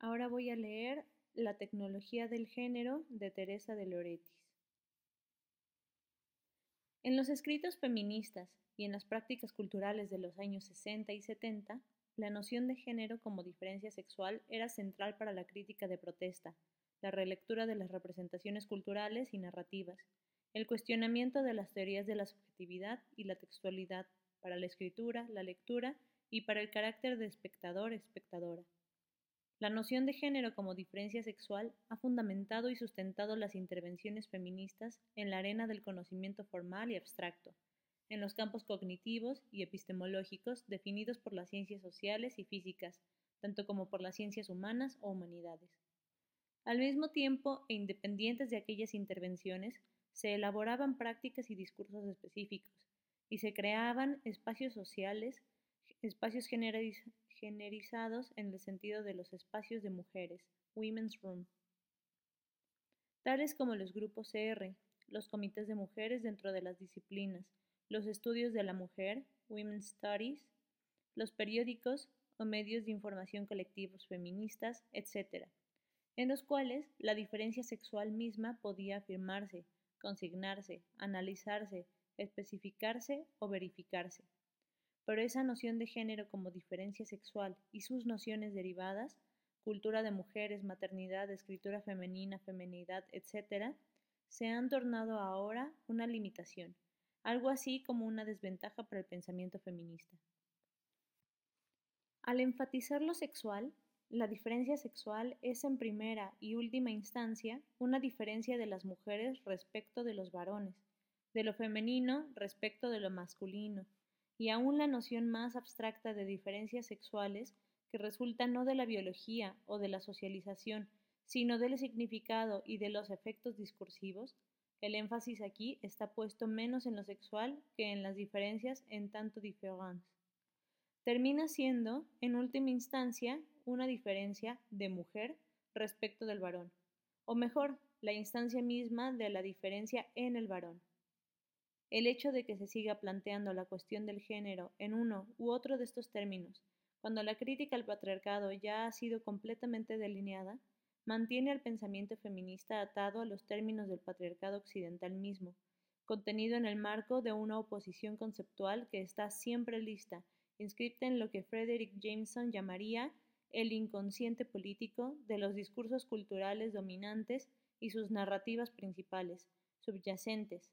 Ahora voy a leer La tecnología del género de Teresa de Loretis. En los escritos feministas y en las prácticas culturales de los años 60 y 70, la noción de género como diferencia sexual era central para la crítica de protesta, la relectura de las representaciones culturales y narrativas, el cuestionamiento de las teorías de la subjetividad y la textualidad para la escritura, la lectura y para el carácter de espectador-espectadora. La noción de género como diferencia sexual ha fundamentado y sustentado las intervenciones feministas en la arena del conocimiento formal y abstracto, en los campos cognitivos y epistemológicos definidos por las ciencias sociales y físicas, tanto como por las ciencias humanas o humanidades. Al mismo tiempo e independientes de aquellas intervenciones, se elaboraban prácticas y discursos específicos, y se creaban espacios sociales, espacios generizados en el sentido de los espacios de mujeres, Women's Room, tales como los grupos CR, los comités de mujeres dentro de las disciplinas, los estudios de la mujer, Women's Studies, los periódicos o medios de información colectivos feministas, etc., en los cuales la diferencia sexual misma podía afirmarse, consignarse, analizarse, especificarse o verificarse pero esa noción de género como diferencia sexual y sus nociones derivadas, cultura de mujeres, maternidad, escritura femenina, feminidad, etc., se han tornado ahora una limitación, algo así como una desventaja para el pensamiento feminista. Al enfatizar lo sexual, la diferencia sexual es en primera y última instancia una diferencia de las mujeres respecto de los varones, de lo femenino respecto de lo masculino, y aún la noción más abstracta de diferencias sexuales que resulta no de la biología o de la socialización, sino del significado y de los efectos discursivos, el énfasis aquí está puesto menos en lo sexual que en las diferencias en tanto diferentes. Termina siendo, en última instancia, una diferencia de mujer respecto del varón, o mejor, la instancia misma de la diferencia en el varón. El hecho de que se siga planteando la cuestión del género en uno u otro de estos términos, cuando la crítica al patriarcado ya ha sido completamente delineada, mantiene al pensamiento feminista atado a los términos del patriarcado occidental mismo, contenido en el marco de una oposición conceptual que está siempre lista, inscrita en lo que Frederick Jameson llamaría el inconsciente político de los discursos culturales dominantes y sus narrativas principales, subyacentes,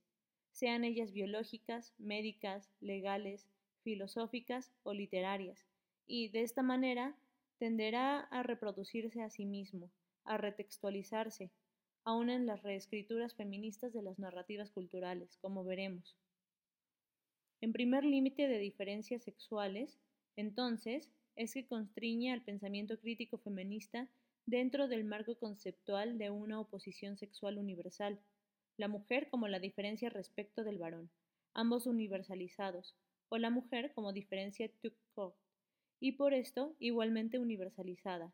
sean ellas biológicas, médicas, legales, filosóficas o literarias, y de esta manera tenderá a reproducirse a sí mismo, a retextualizarse, aun en las reescrituras feministas de las narrativas culturales, como veremos. En primer límite de diferencias sexuales, entonces, es que constriñe al pensamiento crítico feminista dentro del marco conceptual de una oposición sexual universal, la mujer como la diferencia respecto del varón, ambos universalizados, o la mujer como diferencia tout y por esto igualmente universalizada,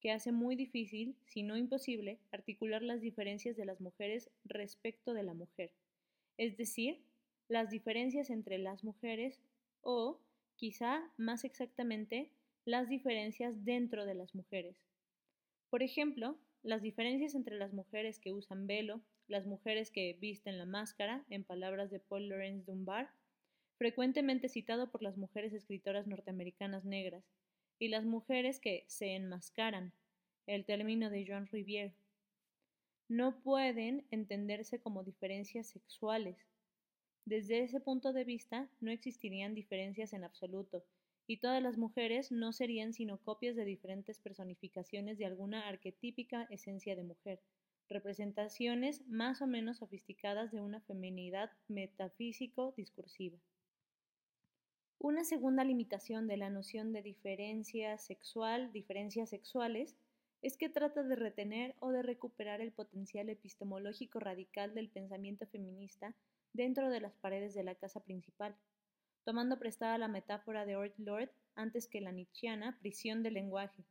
que hace muy difícil, si no imposible, articular las diferencias de las mujeres respecto de la mujer, es decir, las diferencias entre las mujeres o, quizá más exactamente, las diferencias dentro de las mujeres. Por ejemplo, las diferencias entre las mujeres que usan velo, las mujeres que visten la máscara, en palabras de Paul Laurence Dunbar, frecuentemente citado por las mujeres escritoras norteamericanas negras, y las mujeres que se enmascaran, el término de Jean Rivière, no pueden entenderse como diferencias sexuales. Desde ese punto de vista, no existirían diferencias en absoluto, y todas las mujeres no serían sino copias de diferentes personificaciones de alguna arquetípica esencia de mujer representaciones más o menos sofisticadas de una feminidad metafísico-discursiva. Una segunda limitación de la noción de diferencia sexual, diferencias sexuales, es que trata de retener o de recuperar el potencial epistemológico radical del pensamiento feminista dentro de las paredes de la casa principal, tomando prestada la metáfora de Ort Lord antes que la nietzscheana prisión del lenguaje,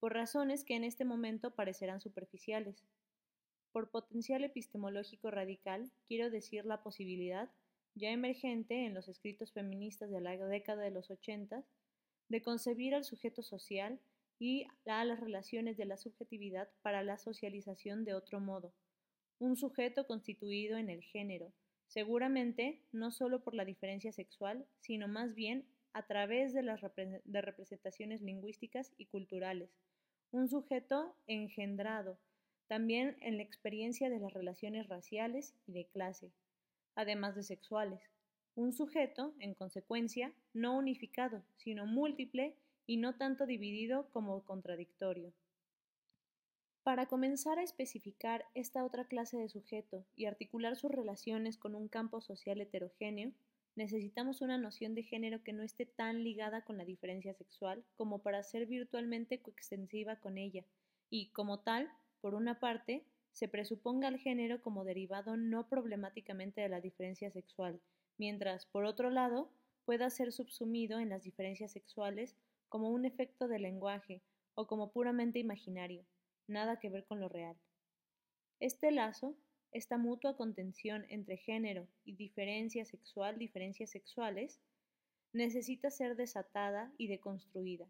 por razones que en este momento parecerán superficiales. Por potencial epistemológico radical, quiero decir la posibilidad, ya emergente en los escritos feministas de la década de los 80, de concebir al sujeto social y a las relaciones de la subjetividad para la socialización de otro modo. Un sujeto constituido en el género, seguramente no solo por la diferencia sexual, sino más bien a través de las representaciones lingüísticas y culturales. Un sujeto engendrado, también en la experiencia de las relaciones raciales y de clase, además de sexuales. Un sujeto, en consecuencia, no unificado, sino múltiple y no tanto dividido como contradictorio. Para comenzar a especificar esta otra clase de sujeto y articular sus relaciones con un campo social heterogéneo, necesitamos una noción de género que no esté tan ligada con la diferencia sexual como para ser virtualmente coextensiva con ella, y, como tal, por una parte, se presuponga el género como derivado no problemáticamente de la diferencia sexual, mientras, por otro lado, pueda ser subsumido en las diferencias sexuales como un efecto del lenguaje o como puramente imaginario, nada que ver con lo real. Este lazo, esta mutua contención entre género y diferencia sexual, diferencias sexuales, necesita ser desatada y deconstruida.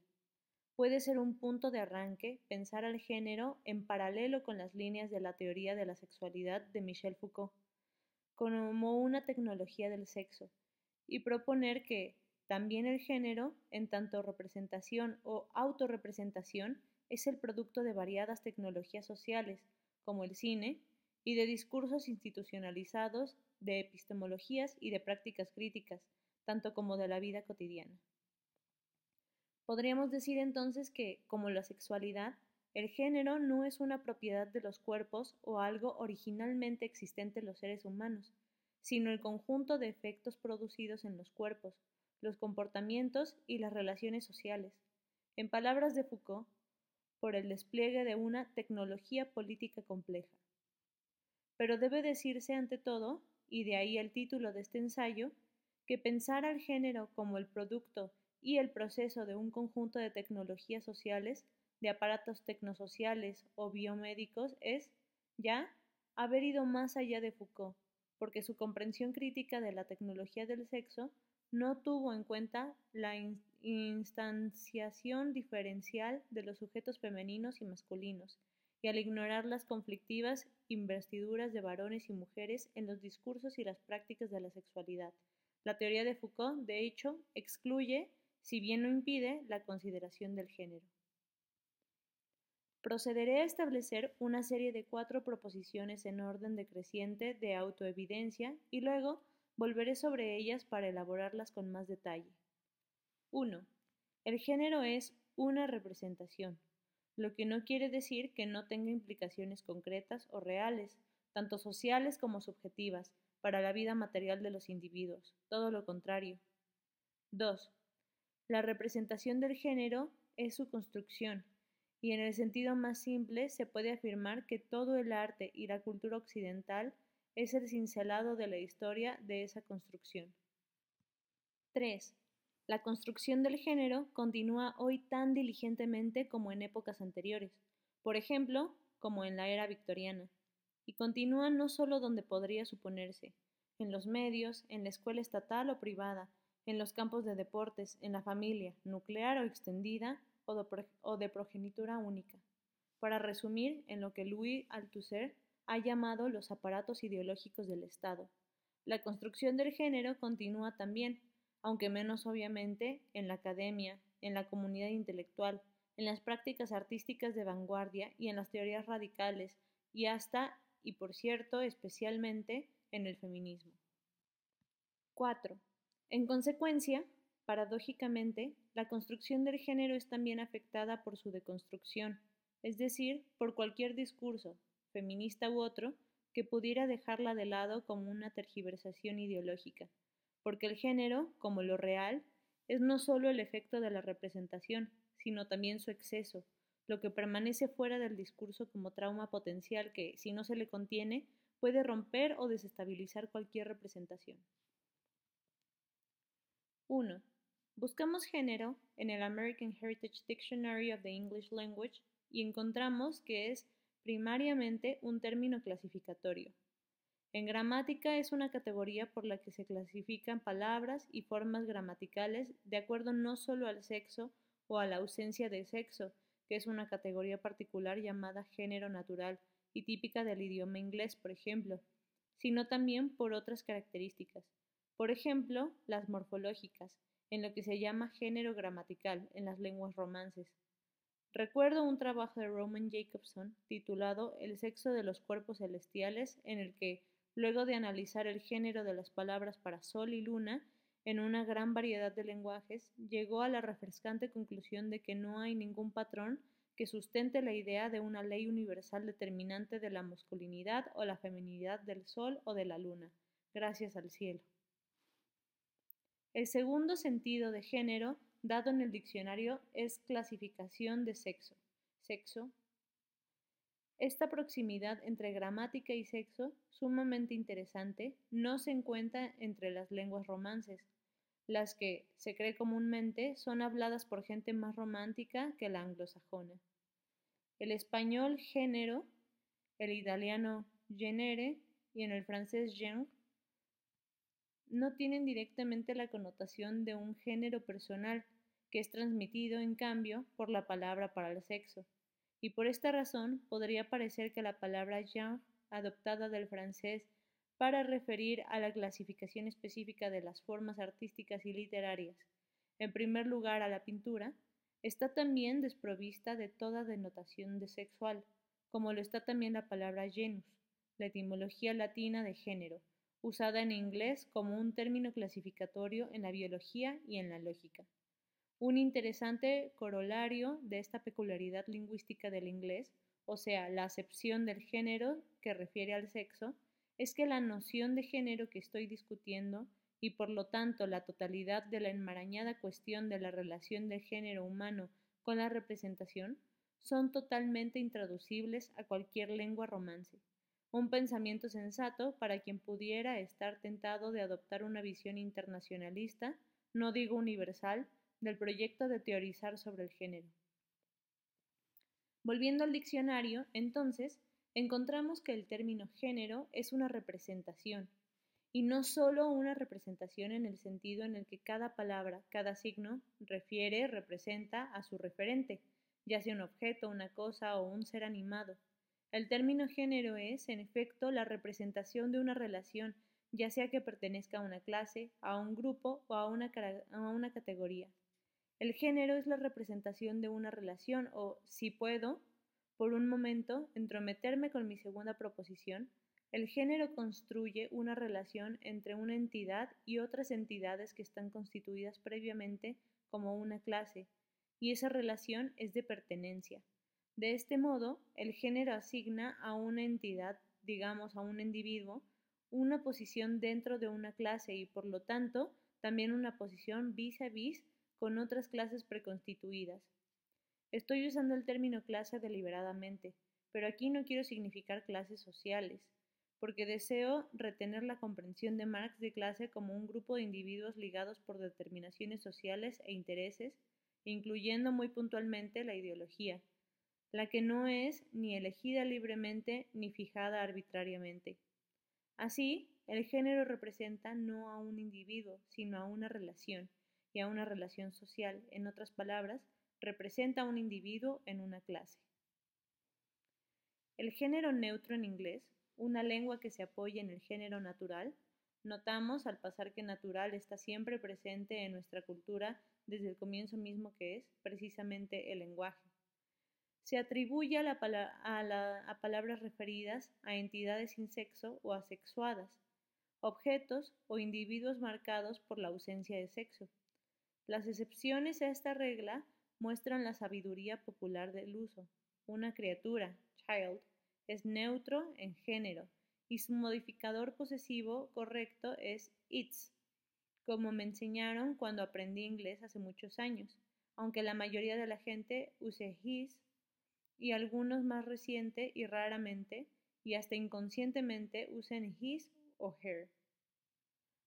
Puede ser un punto de arranque pensar al género en paralelo con las líneas de la teoría de la sexualidad de Michel Foucault, como una tecnología del sexo, y proponer que, también el género, en tanto representación o autorrepresentación, es el producto de variadas tecnologías sociales, como el cine, y de discursos institucionalizados, de epistemologías y de prácticas críticas, tanto como de la vida cotidiana. Podríamos decir entonces que, como la sexualidad, el género no es una propiedad de los cuerpos o algo originalmente existente en los seres humanos, sino el conjunto de efectos producidos en los cuerpos, los comportamientos y las relaciones sociales. En palabras de Foucault, por el despliegue de una tecnología política compleja. Pero debe decirse ante todo, y de ahí el título de este ensayo, que pensar al género como el producto y el proceso de un conjunto de tecnologías sociales, de aparatos tecnosociales o biomédicos es, ya, haber ido más allá de Foucault, porque su comprensión crítica de la tecnología del sexo no tuvo en cuenta la instanciación diferencial de los sujetos femeninos y masculinos, y al ignorar las conflictivas investiduras de varones y mujeres en los discursos y las prácticas de la sexualidad. La teoría de Foucault, de hecho, excluye, si bien no impide, la consideración del género. Procederé a establecer una serie de cuatro proposiciones en orden decreciente de autoevidencia y luego Volveré sobre ellas para elaborarlas con más detalle. 1. El género es una representación, lo que no quiere decir que no tenga implicaciones concretas o reales, tanto sociales como subjetivas, para la vida material de los individuos, todo lo contrario. 2. La representación del género es su construcción, y en el sentido más simple se puede afirmar que todo el arte y la cultura occidental es el cincelado de la historia de esa construcción. 3. La construcción del género continúa hoy tan diligentemente como en épocas anteriores, por ejemplo, como en la era victoriana, y continúa no solo donde podría suponerse, en los medios, en la escuela estatal o privada, en los campos de deportes, en la familia, nuclear o extendida, o de, progenitura única. Para resumir en lo que Louis Althusser ha llamado los aparatos ideológicos del Estado. La construcción del género continúa también, aunque menos obviamente, en la academia, en la comunidad intelectual, en las prácticas artísticas de vanguardia y en las teorías radicales, y hasta, y por cierto, especialmente, en el feminismo. 4. En consecuencia, paradójicamente, la construcción del género es también afectada por su deconstrucción, es decir, por cualquier discurso, feminista u otro, que pudiera dejarla de lado como una tergiversación ideológica, porque el género, como lo real, es no solo el efecto de la representación, sino también su exceso, lo que permanece fuera del discurso como trauma potencial que, si no se le contiene, puede romper o desestabilizar cualquier representación. 1. Buscamos género en el American Heritage Dictionary of the English Language y encontramos que es primariamente un término clasificatorio. En gramática es una categoría por la que se clasifican palabras y formas gramaticales de acuerdo no solo al sexo o a la ausencia de sexo, que es una categoría particular llamada género natural y típica del idioma inglés, por ejemplo, sino también por otras características. Por ejemplo, las morfológicas, en lo que se llama género gramatical en las lenguas romances. Recuerdo un trabajo de Roman Jacobson titulado El sexo de los cuerpos celestiales, en el que, luego de analizar el género de las palabras para sol y luna en una gran variedad de lenguajes, llegó a la refrescante conclusión de que no hay ningún patrón que sustente la idea de una ley universal determinante de la masculinidad o la feminidad del sol o de la luna, gracias al cielo. El segundo sentido de género dado en el diccionario es clasificación de sexo. Sexo. Esta proximidad entre gramática y sexo, sumamente interesante, no se encuentra entre las lenguas romances, las que, se cree comúnmente, son habladas por gente más romántica que la anglosajona. El español género, el italiano genere y en el francés genre no tienen directamente la connotación de un género personal, que es transmitido, en cambio, por la palabra para el sexo. Y por esta razón podría parecer que la palabra genre, adoptada del francés para referir a la clasificación específica de las formas artísticas y literarias, en primer lugar a la pintura, está también desprovista de toda denotación de sexual, como lo está también la palabra genus, la etimología latina de género, usada en inglés como un término clasificatorio en la biología y en la lógica. Un interesante corolario de esta peculiaridad lingüística del inglés, o sea, la acepción del género que refiere al sexo, es que la noción de género que estoy discutiendo y por lo tanto la totalidad de la enmarañada cuestión de la relación del género humano con la representación son totalmente intraducibles a cualquier lengua romance un pensamiento sensato para quien pudiera estar tentado de adoptar una visión internacionalista, no digo universal, del proyecto de teorizar sobre el género. Volviendo al diccionario, entonces, encontramos que el término género es una representación, y no solo una representación en el sentido en el que cada palabra, cada signo, refiere, representa a su referente, ya sea un objeto, una cosa o un ser animado, el término género es, en efecto, la representación de una relación, ya sea que pertenezca a una clase, a un grupo o a una, categoría. El género es la representación de una relación o, si puedo, por un momento, entrometerme con mi segunda proposición, el género construye una relación entre una entidad y otras entidades que están constituidas previamente como una clase, y esa relación es de pertenencia. De este modo, el género asigna a una entidad, digamos a un individuo, una posición dentro de una clase y por lo tanto también una posición vis a vis con otras clases preconstituidas. Estoy usando el término clase deliberadamente, pero aquí no quiero significar clases sociales, porque deseo retener la comprensión de Marx de clase como un grupo de individuos ligados por determinaciones sociales e intereses, incluyendo muy puntualmente la ideología la que no es ni elegida libremente ni fijada arbitrariamente. Así, el género representa no a un individuo, sino a una relación, y a una relación social, en otras palabras, representa a un individuo en una clase. El género neutro en inglés, una lengua que se apoya en el género natural, notamos al pasar que natural está siempre presente en nuestra cultura desde el comienzo mismo que es precisamente el lenguaje se atribuye a, palabras referidas a entidades sin sexo o asexuadas, objetos o individuos marcados por la ausencia de sexo. Las excepciones a esta regla muestran la sabiduría popular del uso. Una criatura, child, es neutro en género y su modificador posesivo correcto es its, como me enseñaron cuando aprendí inglés hace muchos años, aunque la mayoría de la gente use his y algunos más reciente y raramente y hasta inconscientemente usen his o her.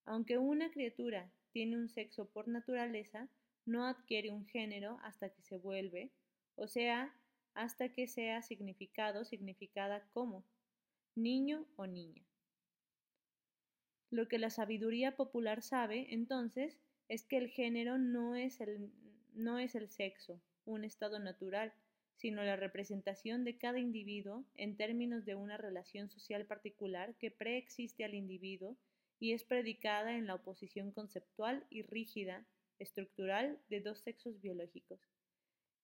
Aunque una criatura tiene un sexo por naturaleza, no adquiere un género hasta que se vuelve, o sea, hasta que sea significado significada como niño o niña. Lo que la sabiduría popular sabe, entonces, es que el género no es el, no es el sexo, un estado natural, sino la representación de cada individuo en términos de una relación social particular que preexiste al individuo y es predicada en la oposición conceptual y rígida, estructural, de dos sexos biológicos.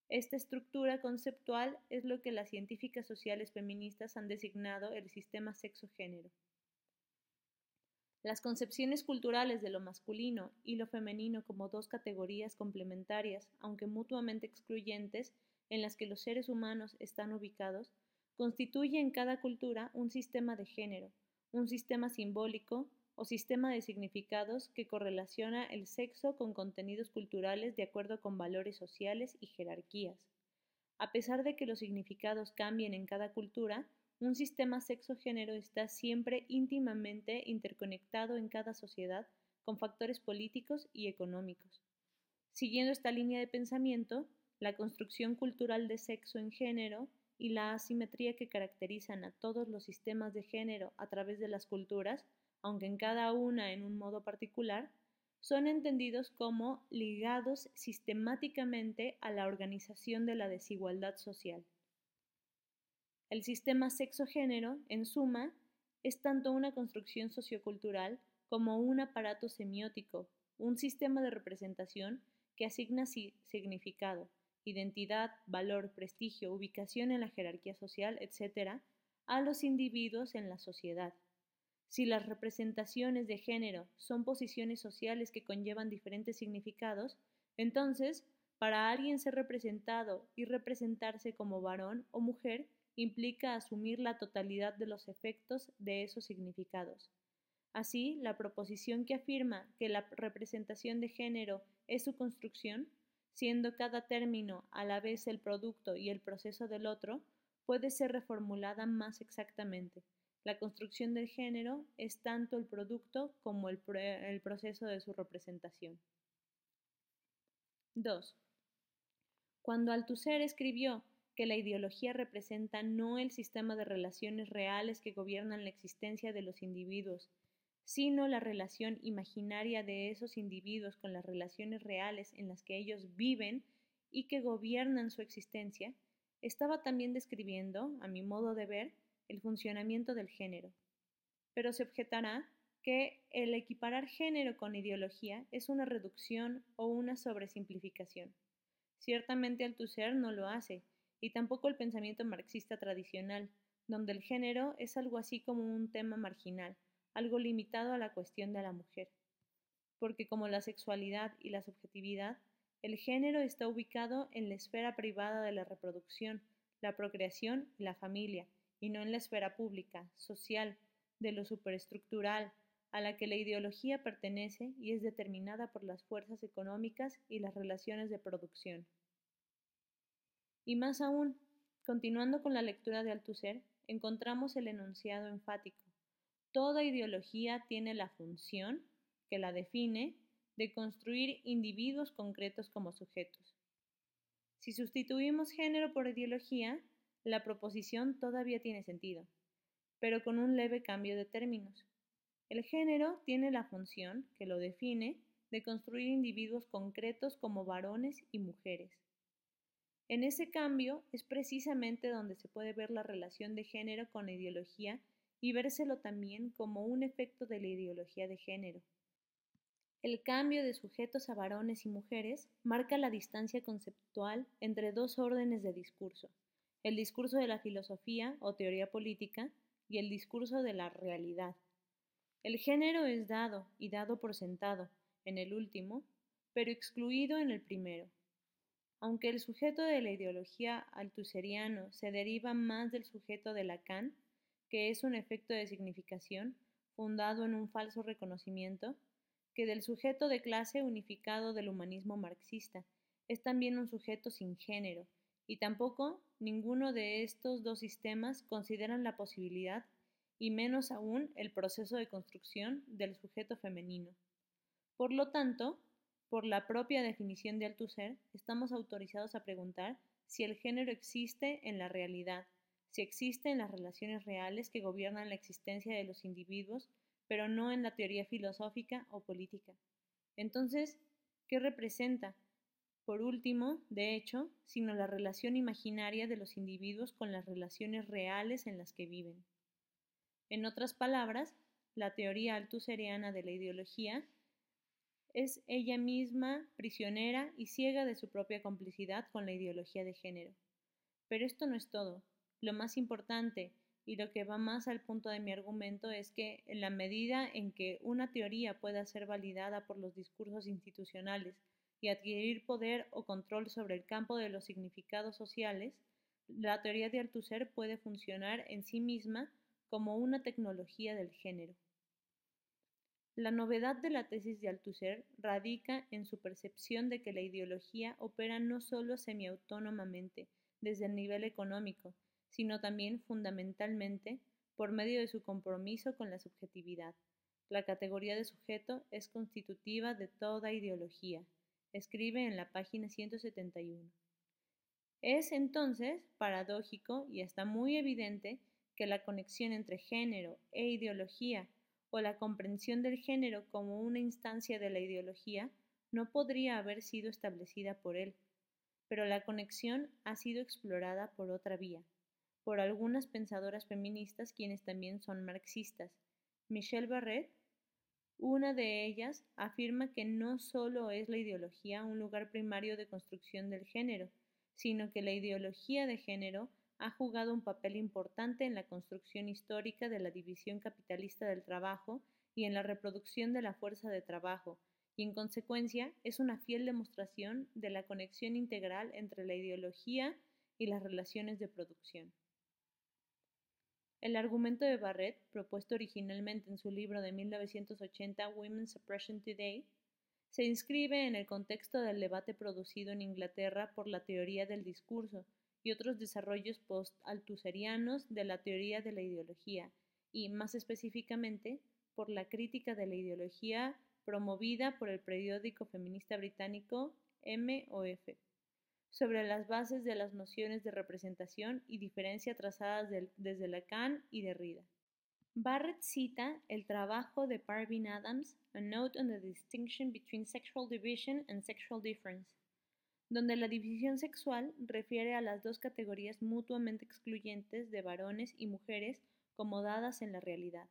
Esta estructura conceptual es lo que las científicas sociales feministas han designado el sistema sexo-género. Las concepciones culturales de lo masculino y lo femenino como dos categorías complementarias, aunque mutuamente excluyentes, en las que los seres humanos están ubicados, constituye en cada cultura un sistema de género, un sistema simbólico o sistema de significados que correlaciona el sexo con contenidos culturales de acuerdo con valores sociales y jerarquías. A pesar de que los significados cambien en cada cultura, un sistema sexo-género está siempre íntimamente interconectado en cada sociedad con factores políticos y económicos. Siguiendo esta línea de pensamiento, la construcción cultural de sexo en género y la asimetría que caracterizan a todos los sistemas de género a través de las culturas, aunque en cada una en un modo particular, son entendidos como ligados sistemáticamente a la organización de la desigualdad social. El sistema sexo-género, en suma, es tanto una construcción sociocultural como un aparato semiótico, un sistema de representación que asigna significado, identidad, valor, prestigio, ubicación en la jerarquía social, etc., a los individuos en la sociedad. Si las representaciones de género son posiciones sociales que conllevan diferentes significados, entonces, para alguien ser representado y representarse como varón o mujer implica asumir la totalidad de los efectos de esos significados. Así, la proposición que afirma que la representación de género es su construcción, siendo cada término a la vez el producto y el proceso del otro, puede ser reformulada más exactamente. La construcción del género es tanto el producto como el, el proceso de su representación. 2. Cuando Althusser escribió que la ideología representa no el sistema de relaciones reales que gobiernan la existencia de los individuos, sino la relación imaginaria de esos individuos con las relaciones reales en las que ellos viven y que gobiernan su existencia, estaba también describiendo, a mi modo de ver, el funcionamiento del género. Pero se objetará que el equiparar género con ideología es una reducción o una sobresimplificación. Ciertamente Althusser no lo hace, y tampoco el pensamiento marxista tradicional, donde el género es algo así como un tema marginal, algo limitado a la cuestión de la mujer. Porque como la sexualidad y la subjetividad, el género está ubicado en la esfera privada de la reproducción, la procreación y la familia, y no en la esfera pública, social, de lo superestructural, a la que la ideología pertenece y es determinada por las fuerzas económicas y las relaciones de producción. Y más aún, continuando con la lectura de Althusser, encontramos el enunciado enfático. Toda ideología tiene la función, que la define, de construir individuos concretos como sujetos. Si sustituimos género por ideología, la proposición todavía tiene sentido, pero con un leve cambio de términos. El género tiene la función, que lo define, de construir individuos concretos como varones y mujeres. En ese cambio es precisamente donde se puede ver la relación de género con ideología y vérselo también como un efecto de la ideología de género. El cambio de sujetos a varones y mujeres marca la distancia conceptual entre dos órdenes de discurso, el discurso de la filosofía o teoría política y el discurso de la realidad. El género es dado y dado por sentado en el último, pero excluido en el primero. Aunque el sujeto de la ideología altuseriano se deriva más del sujeto de Lacan, que es un efecto de significación fundado en un falso reconocimiento, que del sujeto de clase unificado del humanismo marxista, es también un sujeto sin género, y tampoco ninguno de estos dos sistemas consideran la posibilidad, y menos aún el proceso de construcción del sujeto femenino. Por lo tanto, por la propia definición de Althusser, estamos autorizados a preguntar si el género existe en la realidad, si existe en las relaciones reales que gobiernan la existencia de los individuos, pero no en la teoría filosófica o política. Entonces, ¿qué representa? Por último, de hecho, sino la relación imaginaria de los individuos con las relaciones reales en las que viven. En otras palabras, la teoría altuseriana de la ideología es ella misma prisionera y ciega de su propia complicidad con la ideología de género. Pero esto no es todo. Lo más importante y lo que va más al punto de mi argumento es que en la medida en que una teoría pueda ser validada por los discursos institucionales y adquirir poder o control sobre el campo de los significados sociales, la teoría de Althusser puede funcionar en sí misma como una tecnología del género. La novedad de la tesis de Althusser radica en su percepción de que la ideología opera no solo semiautónomamente desde el nivel económico, sino también fundamentalmente por medio de su compromiso con la subjetividad. La categoría de sujeto es constitutiva de toda ideología, escribe en la página 171. Es entonces paradójico y hasta muy evidente que la conexión entre género e ideología o la comprensión del género como una instancia de la ideología no podría haber sido establecida por él, pero la conexión ha sido explorada por otra vía, por algunas pensadoras feministas quienes también son marxistas. Michelle Barrett, una de ellas, afirma que no solo es la ideología un lugar primario de construcción del género, sino que la ideología de género ha jugado un papel importante en la construcción histórica de la división capitalista del trabajo y en la reproducción de la fuerza de trabajo, y en consecuencia es una fiel demostración de la conexión integral entre la ideología y las relaciones de producción. El argumento de Barrett, propuesto originalmente en su libro de 1980 Women's Suppression Today, se inscribe en el contexto del debate producido en Inglaterra por la teoría del discurso y otros desarrollos post-altuserianos de la teoría de la ideología, y más específicamente por la crítica de la ideología promovida por el periódico feminista británico MOF sobre las bases de las nociones de representación y diferencia trazadas desde Lacan y Derrida. Barrett cita el trabajo de Parvin Adams, A Note on the Distinction Between Sexual Division and Sexual Difference, donde la división sexual refiere a las dos categorías mutuamente excluyentes de varones y mujeres como dadas en la realidad.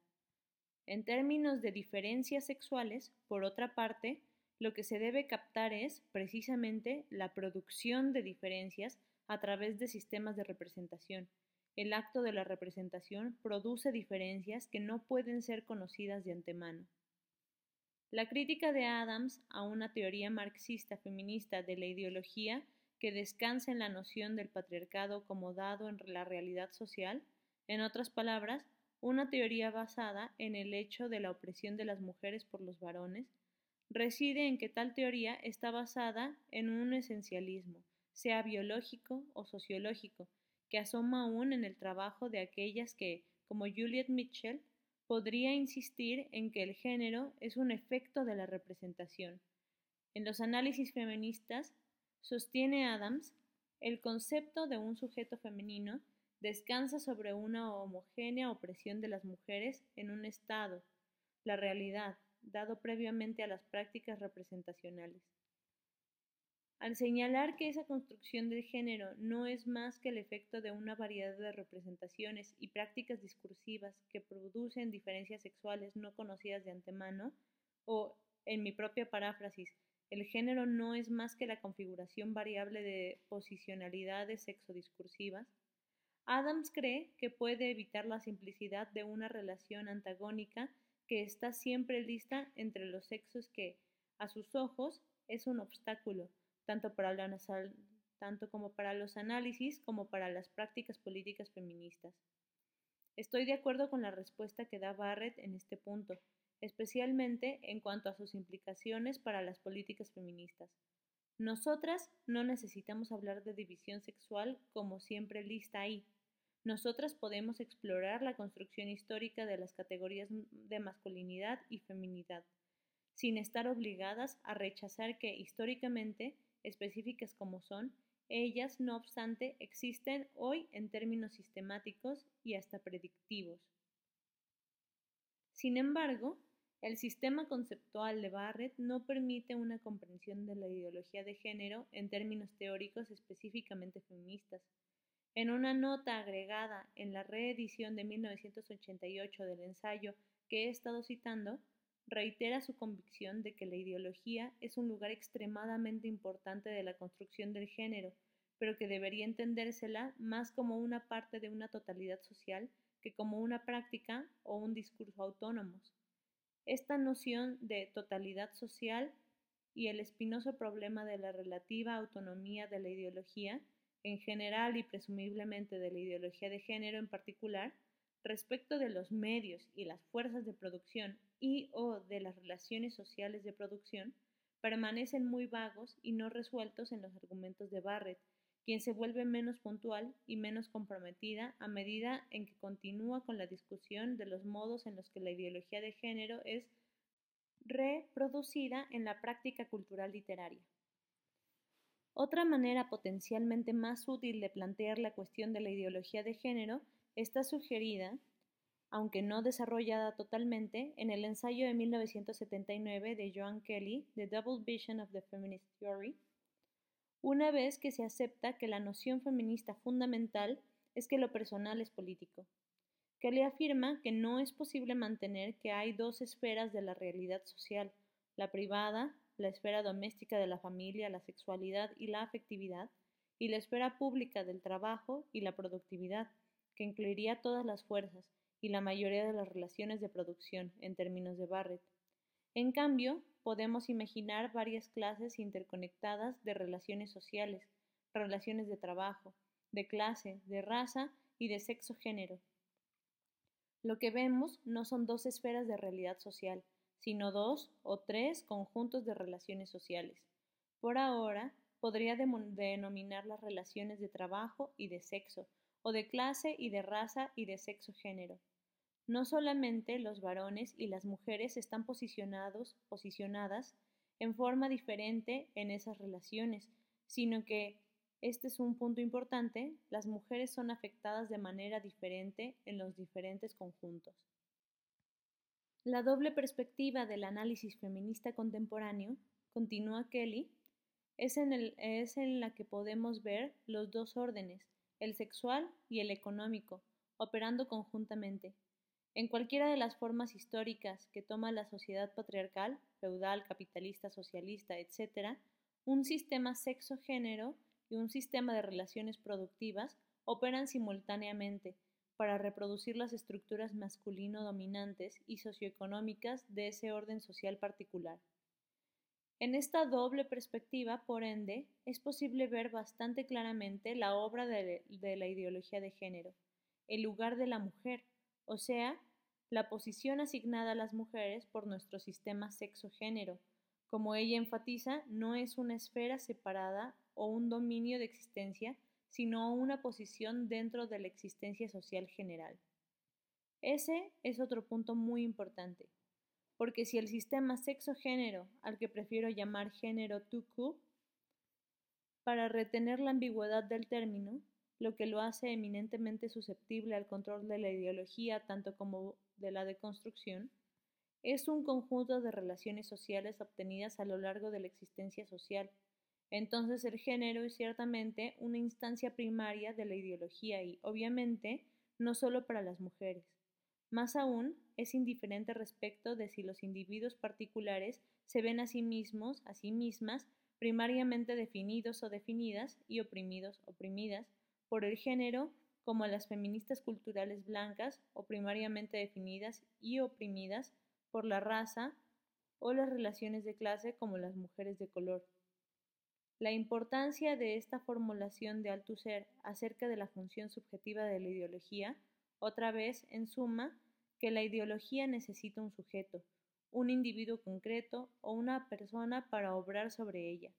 En términos de diferencias sexuales, por otra parte, lo que se debe captar es, precisamente, la producción de diferencias a través de sistemas de representación. El acto de la representación produce diferencias que no pueden ser conocidas de antemano. La crítica de Adams a una teoría marxista feminista de la ideología que descansa en la noción del patriarcado como dado en la realidad social, en otras palabras, una teoría basada en el hecho de la opresión de las mujeres por los varones, reside en que tal teoría está basada en un esencialismo, sea biológico o sociológico, que asoma aún en el trabajo de aquellas que, como Juliet Mitchell, podría insistir en que el género es un efecto de la representación. En los análisis feministas, sostiene Adams, el concepto de un sujeto femenino descansa sobre una homogénea opresión de las mujeres en un estado, la realidad, dado previamente a las prácticas representacionales. Al señalar que esa construcción del género no es más que el efecto de una variedad de representaciones y prácticas discursivas que producen diferencias sexuales no conocidas de antemano, o, en mi propia paráfrasis, el género no es más que la configuración variable de posicionalidades sexodiscursivas, Adams cree que puede evitar la simplicidad de una relación antagónica que está siempre lista entre los sexos que, a sus ojos, es un obstáculo, tanto, para tanto como para los análisis como para las prácticas políticas feministas. Estoy de acuerdo con la respuesta que da Barrett en este punto, especialmente en cuanto a sus implicaciones para las políticas feministas. Nosotras no necesitamos hablar de división sexual como siempre lista ahí, nosotras podemos explorar la construcción histórica de las categorías de masculinidad y feminidad, sin estar obligadas a rechazar que históricamente, específicas como son, ellas, no obstante, existen hoy en términos sistemáticos y hasta predictivos. Sin embargo, el sistema conceptual de Barrett no permite una comprensión de la ideología de género en términos teóricos específicamente feministas. En una nota agregada en la reedición de 1988 del ensayo que he estado citando, reitera su convicción de que la ideología es un lugar extremadamente importante de la construcción del género, pero que debería entendérsela más como una parte de una totalidad social que como una práctica o un discurso autónomos. Esta noción de totalidad social y el espinoso problema de la relativa autonomía de la ideología en general y presumiblemente de la ideología de género en particular, respecto de los medios y las fuerzas de producción y o de las relaciones sociales de producción, permanecen muy vagos y no resueltos en los argumentos de Barrett, quien se vuelve menos puntual y menos comprometida a medida en que continúa con la discusión de los modos en los que la ideología de género es reproducida en la práctica cultural literaria. Otra manera potencialmente más útil de plantear la cuestión de la ideología de género está sugerida, aunque no desarrollada totalmente, en el ensayo de 1979 de Joan Kelly, The Double Vision of the Feminist Theory, una vez que se acepta que la noción feminista fundamental es que lo personal es político. Kelly afirma que no es posible mantener que hay dos esferas de la realidad social, la privada, la esfera doméstica de la familia, la sexualidad y la afectividad, y la esfera pública del trabajo y la productividad, que incluiría todas las fuerzas y la mayoría de las relaciones de producción en términos de Barrett. En cambio, podemos imaginar varias clases interconectadas de relaciones sociales, relaciones de trabajo, de clase, de raza y de sexo-género. Lo que vemos no son dos esferas de realidad social, sino dos o tres conjuntos de relaciones sociales. Por ahora, podría denominar las relaciones de trabajo y de sexo, o de clase y de raza y de sexo-género. No solamente los varones y las mujeres están posicionados, posicionadas en forma diferente en esas relaciones, sino que, este es un punto importante, las mujeres son afectadas de manera diferente en los diferentes conjuntos. La doble perspectiva del análisis feminista contemporáneo, continúa Kelly, es en, la que podemos ver los dos órdenes, el sexual y el económico, operando conjuntamente, en cualquiera de las formas históricas que toma la sociedad patriarcal, feudal, capitalista, socialista, etc., un sistema sexo-género y un sistema de relaciones productivas operan simultáneamente para reproducir las estructuras masculino dominantes y socioeconómicas de ese orden social particular. En esta doble perspectiva, por ende, es posible ver bastante claramente la obra de, la ideología de género, el lugar de la mujer, o sea, la posición asignada a las mujeres por nuestro sistema sexo-género. Como ella enfatiza, no es una esfera separada o un dominio de existencia, sino una posición dentro de la existencia social general. Ese es otro punto muy importante, porque si el sistema sexo-género, al que prefiero llamar género tuku, para retener la ambigüedad del término, lo que lo hace eminentemente susceptible al control de la ideología tanto como de la deconstrucción, es un conjunto de relaciones sociales obtenidas a lo largo de la existencia social. Entonces el género es ciertamente una instancia primaria de la ideología y, obviamente, no solo para las mujeres. Más aún, es indiferente respecto de si los individuos particulares se ven a sí mismos, a sí mismas, primariamente definidos o definidas y oprimidos, oprimidas, por el género como las feministas culturales blancas o primariamente definidas y oprimidas por la raza o las relaciones de clase como las mujeres de color. La importancia de esta formulación de Althusser acerca de la función subjetiva de la ideología, otra vez, en suma, que la ideología necesita un sujeto, un individuo concreto o una persona para obrar sobre ella.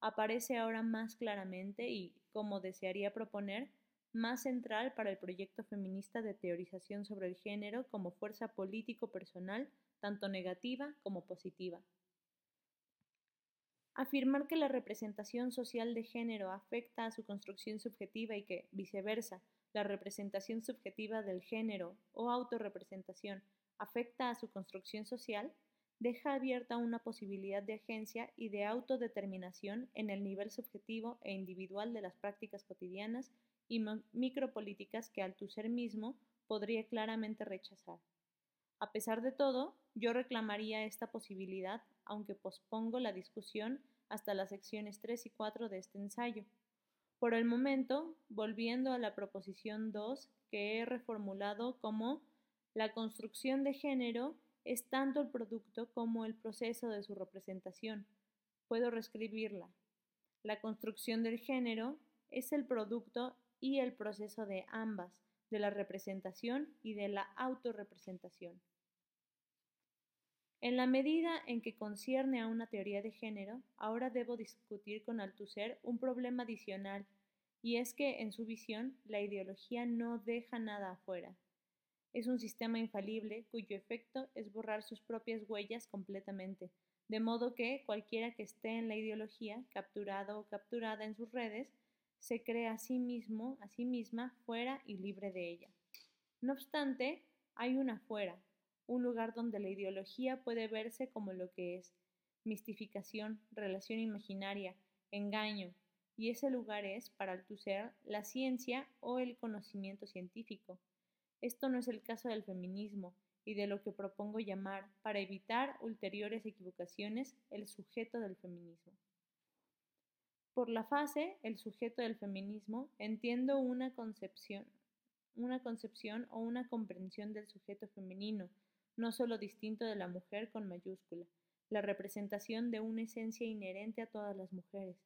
Aparece ahora más claramente y, como desearía proponer, más central para el proyecto feminista de teorización sobre el género como fuerza político-personal, tanto negativa como positiva. Afirmar que la representación social de género afecta a su construcción subjetiva y que, viceversa, la representación subjetiva del género o autorrepresentación afecta a su construcción social, deja abierta una posibilidad de agencia y de autodeterminación en el nivel subjetivo e individual de las prácticas cotidianas y micropolíticas que Althusser mismo podría claramente rechazar. A pesar de todo, yo reclamaría esta posibilidad, aunque pospongo la discusión hasta las secciones 3 y 4 de este ensayo. Por el momento, volviendo a la proposición 2 que he reformulado como la construcción de género es tanto el producto como el proceso de su representación. Puedo reescribirla. La construcción del género es el producto y el proceso de ambas, de la representación y de la autorrepresentación. En la medida en que concierne a una teoría de género, ahora debo discutir con Althusser un problema adicional, y es que en su visión la ideología no deja nada afuera. Es un sistema infalible cuyo efecto es borrar sus propias huellas completamente, de modo que cualquiera que esté en la ideología, capturado o capturada en sus redes, se cree a sí mismo, a sí misma, fuera y libre de ella. No obstante, hay una fuera, un lugar donde la ideología puede verse como lo que es, mistificación, relación imaginaria, engaño, y ese lugar es, para Althusser, la ciencia o el conocimiento científico. Esto no es el caso del feminismo y de lo que propongo llamar, para evitar ulteriores equivocaciones, el sujeto del feminismo. Por la fase, el sujeto del feminismo, entiendo una concepción, una concepción o una comprensión del sujeto femenino, no solo distinto de la mujer con mayúscula, la representación de una esencia inherente a todas las mujeres,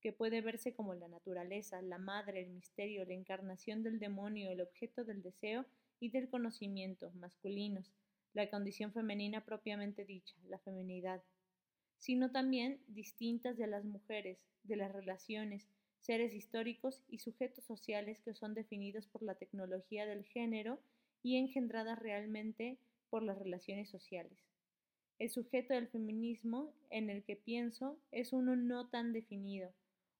que puede verse como la naturaleza, la madre, el misterio, la encarnación del demonio, el objeto del deseo y del conocimiento, masculinos, la condición femenina propiamente dicha, la feminidad, sino también distintas de las mujeres, de las relaciones, seres históricos y sujetos sociales que son definidos por la tecnología del género y engendradas realmente por las relaciones sociales. El sujeto del feminismo en el que pienso es uno no tan definido,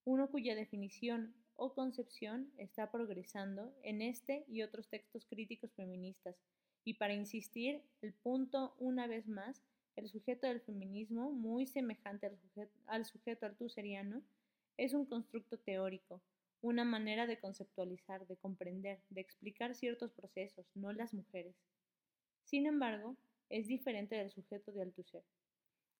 uno cuya definición o concepción está progresando en este y otros textos críticos feministas. Y para insistir, el punto una vez más, el sujeto del feminismo, muy semejante al sujeto, al sujeto altuseriano, es un constructo teórico, una manera de conceptualizar, de comprender, de explicar ciertos procesos, no las mujeres. Sin embargo, es diferente del sujeto de Althusser,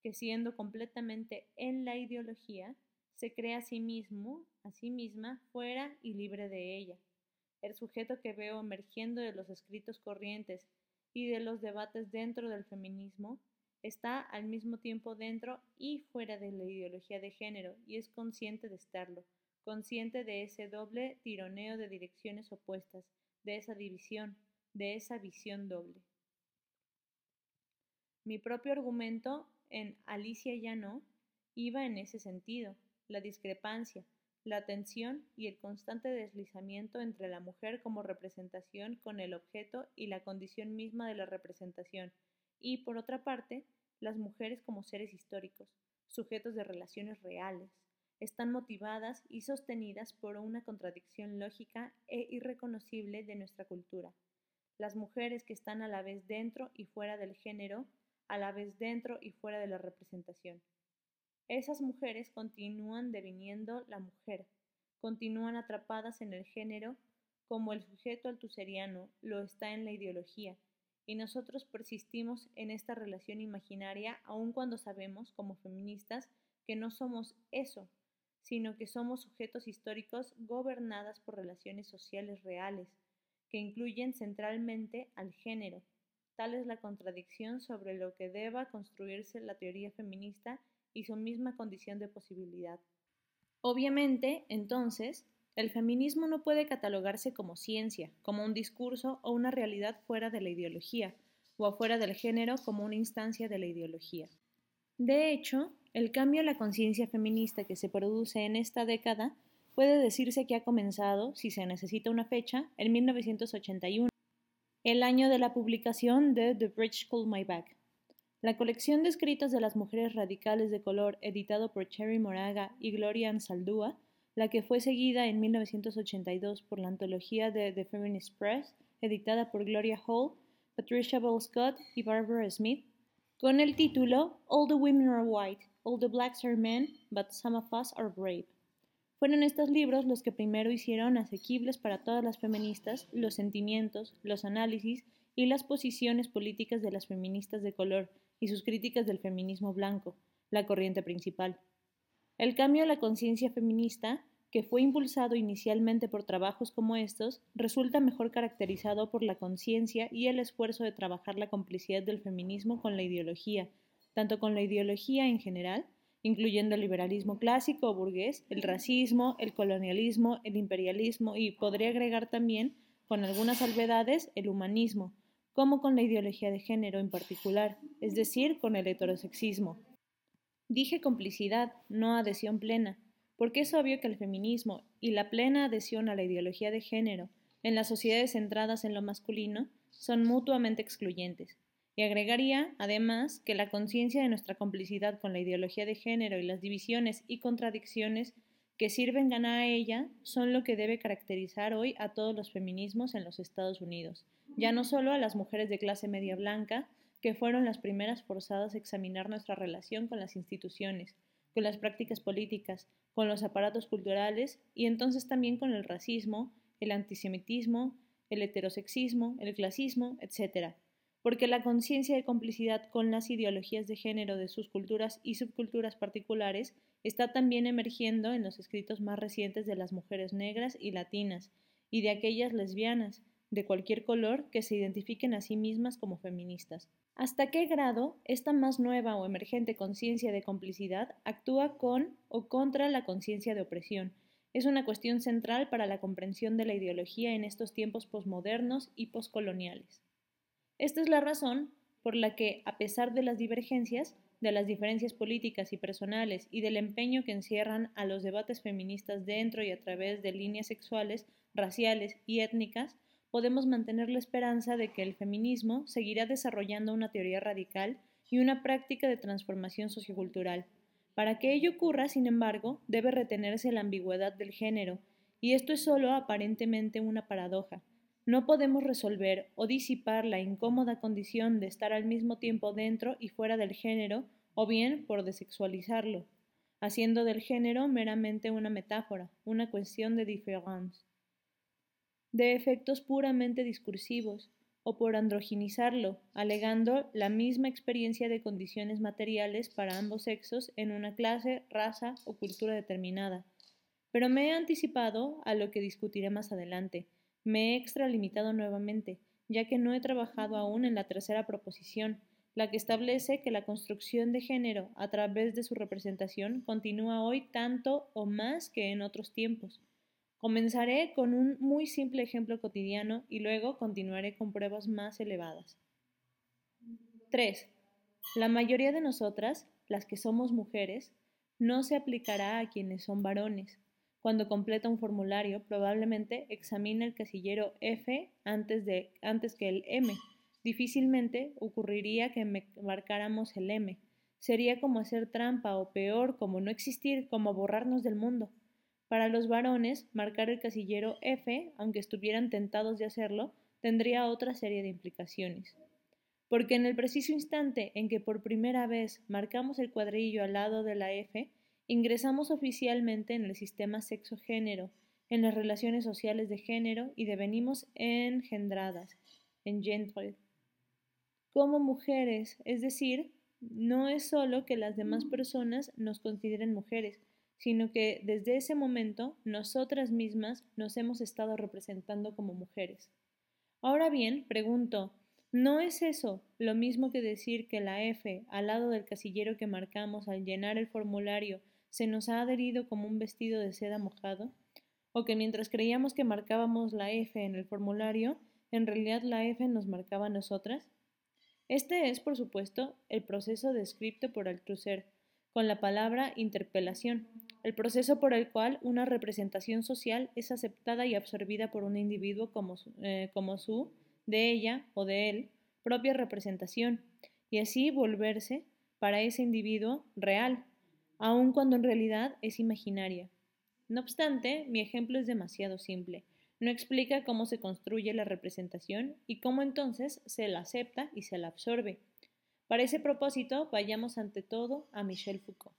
que siendo completamente en la ideología, se cree a sí mismo, a sí misma, fuera y libre de ella. El sujeto que veo emergiendo de los escritos corrientes y de los debates dentro del feminismo está al mismo tiempo dentro y fuera de la ideología de género y es consciente de estarlo, consciente de ese doble tironeo de direcciones opuestas, de esa división, de esa visión doble. Mi propio argumento en Alicia ya no iba en ese sentido, la discrepancia, la tensión y el constante deslizamiento entre la mujer como representación con el objeto y la condición misma de la representación, y por otra parte, las mujeres como seres históricos, sujetos de relaciones reales, están motivadas y sostenidas por una contradicción lógica e irreconocible de nuestra cultura. Las mujeres que están a la vez dentro y fuera del género a la vez dentro y fuera de la representación. Esas mujeres continúan deviniendo la mujer, continúan atrapadas en el género como el sujeto altuseriano lo está en la ideología, y nosotros persistimos en esta relación imaginaria aun cuando sabemos, como feministas, que no somos eso, sino que somos sujetos históricos gobernadas por relaciones sociales reales, que incluyen centralmente al género, Tal es la contradicción sobre lo que deba construirse la teoría feminista y su misma condición de posibilidad. Obviamente, entonces, el feminismo no puede catalogarse como ciencia, como un discurso o una realidad fuera de la ideología, o afuera del género como una instancia de la ideología. De hecho, el cambio a la conciencia feminista que se produce en esta década puede decirse que ha comenzado, si se necesita una fecha, en 1981 el año de la publicación de The Bridge Called My Back. La colección de escritos de las mujeres radicales de color editado por Cherry Moraga y Gloria Ansaldúa, la que fue seguida en 1982 por la antología de The Feminist Press, editada por Gloria Hall, Patricia Bell Scott y Barbara Smith, con el título All the Women Are White, All the Blacks Are Men, but Some of Us Are Brave. Fueron estos libros los que primero hicieron asequibles para todas las feministas los sentimientos, los análisis y las posiciones políticas de las feministas de color y sus críticas del feminismo blanco, la corriente principal. El cambio a la conciencia feminista, que fue impulsado inicialmente por trabajos como estos, resulta mejor caracterizado por la conciencia y el esfuerzo de trabajar la complicidad del feminismo con la ideología, tanto con la ideología en general, incluyendo el liberalismo clásico o burgués, el racismo, el colonialismo, el imperialismo y, podría agregar también, con algunas salvedades, el humanismo, como con la ideología de género en particular, es decir, con el heterosexismo. Dije complicidad, no adhesión plena, porque es obvio que el feminismo y la plena adhesión a la ideología de género en las sociedades centradas en lo masculino son mutuamente excluyentes. Y agregaría, además, que la conciencia de nuestra complicidad con la ideología de género y las divisiones y contradicciones que sirven ganar a ella son lo que debe caracterizar hoy a todos los feminismos en los Estados Unidos, ya no solo a las mujeres de clase media blanca, que fueron las primeras forzadas a examinar nuestra relación con las instituciones, con las prácticas políticas, con los aparatos culturales y entonces también con el racismo, el antisemitismo, el heterosexismo, el clasismo, etc., porque la conciencia de complicidad con las ideologías de género de sus culturas y subculturas particulares está también emergiendo en los escritos más recientes de las mujeres negras y latinas, y de aquellas lesbianas, de cualquier color, que se identifiquen a sí mismas como feministas. ¿Hasta qué grado esta más nueva o emergente conciencia de complicidad actúa con o contra la conciencia de opresión? Es una cuestión central para la comprensión de la ideología en estos tiempos posmodernos y poscoloniales. Esta es la razón por la que, a pesar de las divergencias, de las diferencias políticas y personales y del empeño que encierran a los debates feministas dentro y a través de líneas sexuales, raciales y étnicas, podemos mantener la esperanza de que el feminismo seguirá desarrollando una teoría radical y una práctica de transformación sociocultural. Para que ello ocurra, sin embargo, debe retenerse la ambigüedad del género, y esto es solo aparentemente una paradoja, no podemos resolver o disipar la incómoda condición de estar al mismo tiempo dentro y fuera del género, o bien por desexualizarlo, haciendo del género meramente una metáfora, una cuestión de différence, de efectos puramente discursivos, o por androginizarlo, alegando la misma experiencia de condiciones materiales para ambos sexos en una clase, raza o cultura determinada. Pero me he anticipado a lo que discutiré más adelante, me he extralimitado nuevamente, ya que no he trabajado aún en la tercera proposición, la que establece que la construcción de género a través de su representación continúa hoy tanto o más que en otros tiempos. Comenzaré con un muy simple ejemplo cotidiano y luego continuaré con pruebas más elevadas. 3. La mayoría de nosotras, las que somos mujeres, no se aplicará a quienes son varones, cuando completa un formulario, probablemente examina el casillero F antes, de, antes que el M. Difícilmente ocurriría que marcáramos el M. Sería como hacer trampa o peor, como no existir, como borrarnos del mundo. Para los varones, marcar el casillero F, aunque estuvieran tentados de hacerlo, tendría otra serie de implicaciones. Porque en el preciso instante en que por primera vez marcamos el cuadrillo al lado de la F, ingresamos oficialmente en el sistema sexo-género, en las relaciones sociales de género y devenimos engendradas, engendradas, como mujeres, es decir, no es solo que las demás personas nos consideren mujeres, sino que desde ese momento nosotras mismas nos hemos estado representando como mujeres. Ahora bien, pregunto, ¿no es eso lo mismo que decir que la F al lado del casillero que marcamos al llenar el formulario se nos ha adherido como un vestido de seda mojado, o que mientras creíamos que marcábamos la F en el formulario, en realidad la F nos marcaba a nosotras? Este es, por supuesto, el proceso descrito por Althusser, con la palabra interpelación, el proceso por el cual una representación social es aceptada y absorbida por un individuo como eh, como su, de ella o de él, propia representación, y así volverse, para ese individuo, real, aun cuando en realidad es imaginaria. No obstante, mi ejemplo es demasiado simple. no explica cómo se construye la representación y cómo entonces se la acepta y se la absorbe. Para ese propósito, vayamos ante todo a Michel Foucault.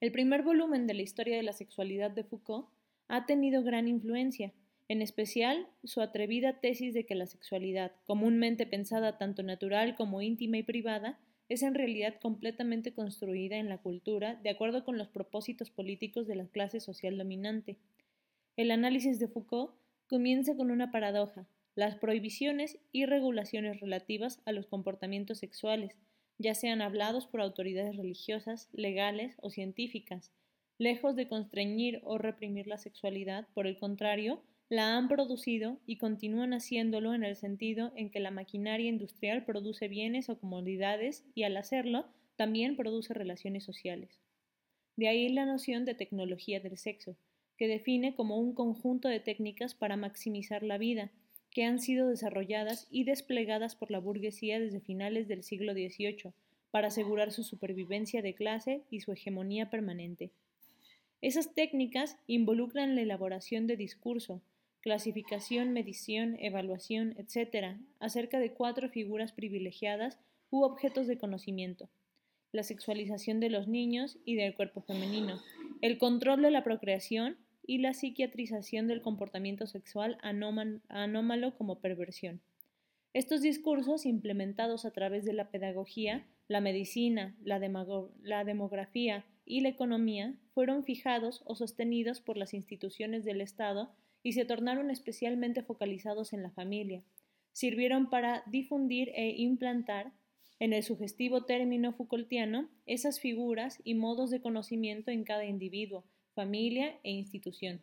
El primer volumen de la historia de la sexualidad de Foucault ha tenido gran influencia, en especial su atrevida tesis de que la sexualidad, comúnmente pensada tanto natural como íntima y privada, es en realidad completamente construida en la cultura de acuerdo con los propósitos políticos de la clase social dominante. El análisis de Foucault comienza con una paradoja, las prohibiciones y regulaciones relativas a los comportamientos sexuales, ya sean hablados por autoridades religiosas, legales o científicas, lejos de constreñir o reprimir la sexualidad, por el contrario, la han producido y continúan haciéndolo en el sentido en que la maquinaria industrial produce bienes o comodidades y al hacerlo también produce relaciones sociales. De ahí la noción de tecnología del sexo, que define como un conjunto de técnicas para maximizar la vida, que han sido desarrolladas y desplegadas por la burguesía desde finales del siglo XVIII para asegurar su supervivencia de clase y su hegemonía permanente. Esas técnicas involucran la elaboración de discurso, clasificación, medición, evaluación, etc., acerca de cuatro figuras privilegiadas u objetos de conocimiento. La sexualización de los niños y del cuerpo femenino, el control de la procreación y la psiquiatrización del comportamiento sexual anómalo como perversión. Estos discursos, implementados a través de la pedagogía, la medicina, la, la, demografía y la economía, fueron fijados o sostenidos por las instituciones del Estado y se tornaron especialmente focalizados en la familia. Sirvieron para difundir e implantar en el sugestivo término Foucaultiano esas figuras y modos de conocimiento en cada individuo, familia e institución.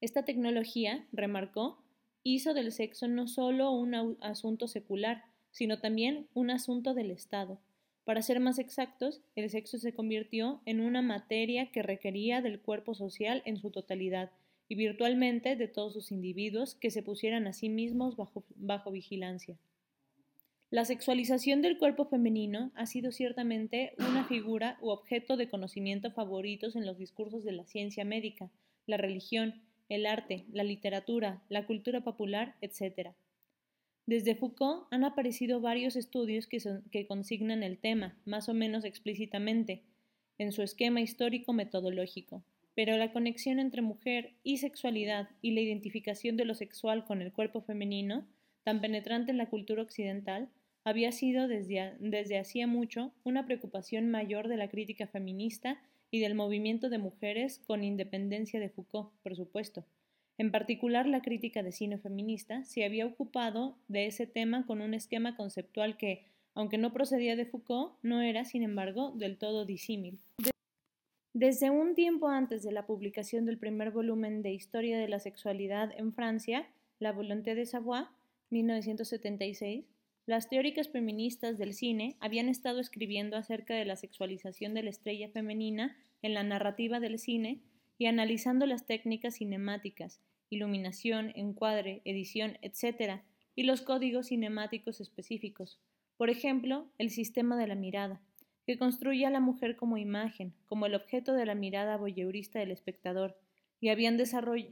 Esta tecnología, remarcó, hizo del sexo no solo un asunto secular, sino también un asunto del Estado. Para ser más exactos, el sexo se convirtió en una materia que requería del cuerpo social en su totalidad, y virtualmente de todos sus individuos que se pusieran a sí mismos bajo, vigilancia. La sexualización del cuerpo femenino ha sido ciertamente una figura u objeto de conocimiento favoritos en los discursos de la ciencia médica, la religión, el arte, la literatura, la cultura popular, etc. Desde Foucault han aparecido varios estudios que, que consignan el tema, más o menos explícitamente, en su esquema histórico-metodológico pero la conexión entre mujer y sexualidad y la identificación de lo sexual con el cuerpo femenino, tan penetrante en la cultura occidental, había sido desde, desde hacía mucho una preocupación mayor de la crítica feminista y del movimiento de mujeres con independencia de Foucault, por supuesto. En particular, la crítica de cine feminista se había ocupado de ese tema con un esquema conceptual que, aunque no procedía de Foucault, no era, sin embargo, del todo disímil. Desde un tiempo antes de la publicación del primer volumen de Historia de la Sexualidad en Francia, La Volonté de Savoie, 1976, las teóricas feministas del cine habían estado escribiendo acerca de la sexualización de la estrella femenina en la narrativa del cine y analizando las técnicas cinemáticas, iluminación, encuadre, edición, etc., y los códigos cinemáticos específicos, por ejemplo, el sistema de la mirada que construye a la mujer como imagen, como el objeto de la mirada voyeurista del espectador, y habían desarrollado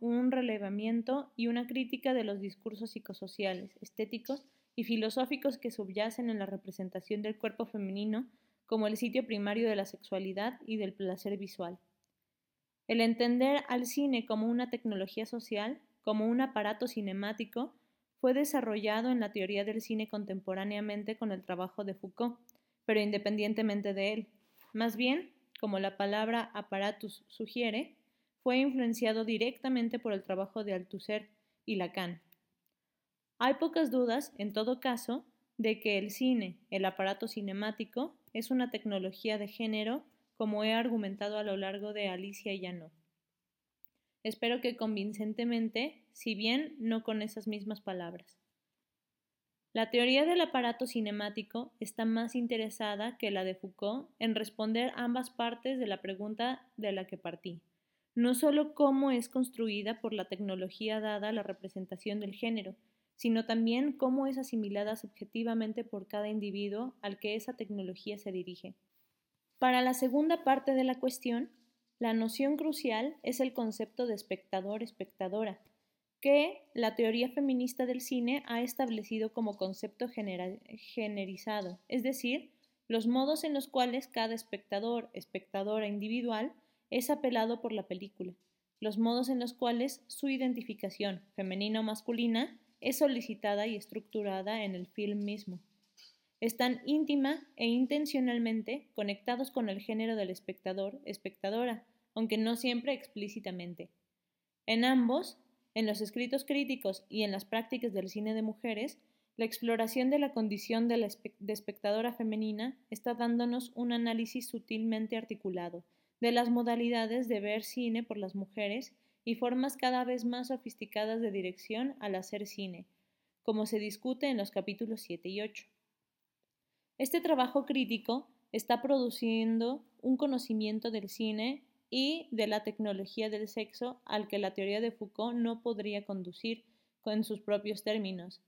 un relevamiento y una crítica de los discursos psicosociales, estéticos y filosóficos que subyacen en la representación del cuerpo femenino como el sitio primario de la sexualidad y del placer visual. El entender al cine como una tecnología social, como un aparato cinemático, fue desarrollado en la teoría del cine contemporáneamente con el trabajo de Foucault, pero independientemente de él. Más bien, como la palabra aparatus sugiere, fue influenciado directamente por el trabajo de Althusser y Lacan. Hay pocas dudas, en todo caso, de que el cine, el aparato cinemático, es una tecnología de género, como he argumentado a lo largo de Alicia y Llano. Espero que convincentemente, si bien no con esas mismas palabras. La teoría del aparato cinemático está más interesada que la de Foucault en responder ambas partes de la pregunta de la que partí, no solo cómo es construida por la tecnología dada la representación del género, sino también cómo es asimilada subjetivamente por cada individuo al que esa tecnología se dirige. Para la segunda parte de la cuestión, La noción crucial es el concepto de espectador-espectadora, que la teoría feminista del cine ha establecido como concepto generizado, es decir, los modos en los cuales cada espectador, espectadora individual es apelado por la película, los modos en los cuales su identificación, femenina o masculina, es solicitada y estructurada en el film mismo. Están íntima e intencionalmente conectados con el género del espectador, espectadora, aunque no siempre explícitamente. En ambos, en los escritos críticos y en las prácticas del cine de mujeres, la exploración de la condición de la espectadora femenina está dándonos un análisis sutilmente articulado de las modalidades de ver cine por las mujeres y formas cada vez más sofisticadas de dirección al hacer cine, como se discute en los capítulos 7 y 8. Este trabajo crítico está produciendo un conocimiento del cine y de la tecnología del sexo al que la teoría de Foucault no podría conducir con sus propios términos,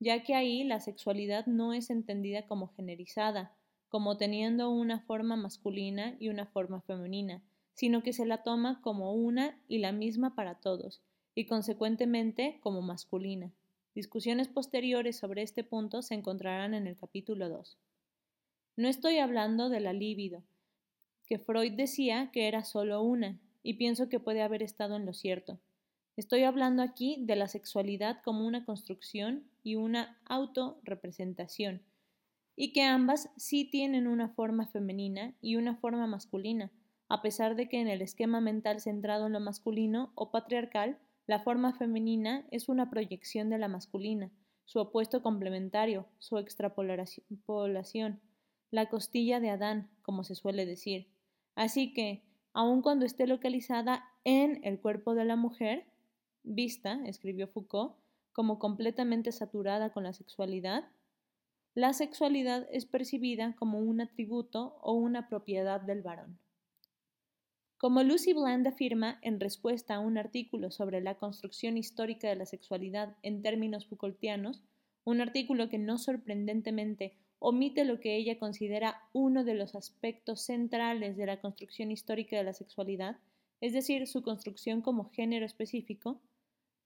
ya que ahí la sexualidad no es entendida como generizada, como teniendo una forma masculina y una forma femenina, sino que se la toma como una y la misma para todos, y consecuentemente como masculina. Discusiones posteriores sobre este punto se encontrarán en el capítulo 2. No estoy hablando de la libido, que Freud decía que era solo una, y pienso que puede haber estado en lo cierto. Estoy hablando aquí de la sexualidad como una construcción y una autorrepresentación, y que ambas sí tienen una forma femenina y una forma masculina, a pesar de que en el esquema mental centrado en lo masculino o patriarcal, la forma femenina es una proyección de la masculina, su opuesto complementario, su extrapolación, la costilla de Adán, como se suele decir. Así que, aun cuando esté localizada en el cuerpo de la mujer, vista, escribió Foucault, como completamente saturada con la sexualidad, la sexualidad es percibida como un atributo o una propiedad del varón. Como Lucy Bland afirma en respuesta a un artículo sobre la construcción histórica de la sexualidad en términos Foucaultianos, un artículo que no sorprendentemente omite lo que ella considera uno de los aspectos centrales de la construcción histórica de la sexualidad, es decir, su construcción como género específico,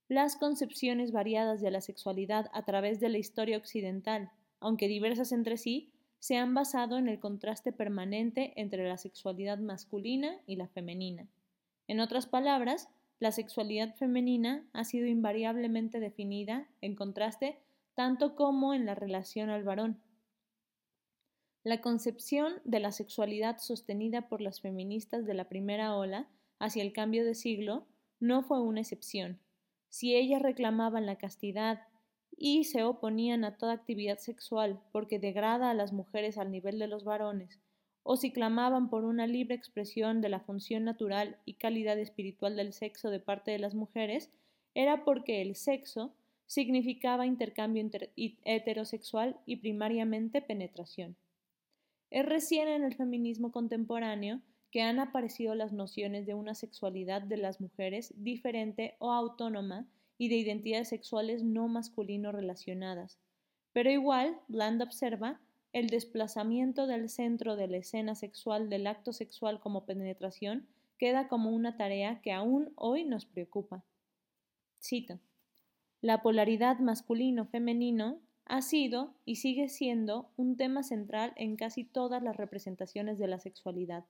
las concepciones variadas de la sexualidad a través de la historia occidental, aunque diversas entre sí, se han basado en el contraste permanente entre la sexualidad masculina y la femenina. En otras palabras, la sexualidad femenina ha sido invariablemente definida en contraste tanto como en la relación al varón, la concepción de la sexualidad sostenida por las feministas de la primera ola hacia el cambio de siglo no fue una excepción. Si ellas reclamaban la castidad y se oponían a toda actividad sexual porque degrada a las mujeres al nivel de los varones, o si clamaban por una libre expresión de la función natural y calidad espiritual del sexo de parte de las mujeres, era porque el sexo significaba intercambio heterosexual y primariamente penetración. Es recién en el feminismo contemporáneo que han aparecido las nociones de una sexualidad de las mujeres diferente o autónoma y de identidades sexuales no masculino relacionadas. Pero igual, Bland observa, el desplazamiento del centro de la escena sexual del acto sexual como penetración queda como una tarea que aún hoy nos preocupa. Cito. La polaridad masculino-femenino ha sido y sigue siendo un tema central en casi todas las representaciones de la sexualidad.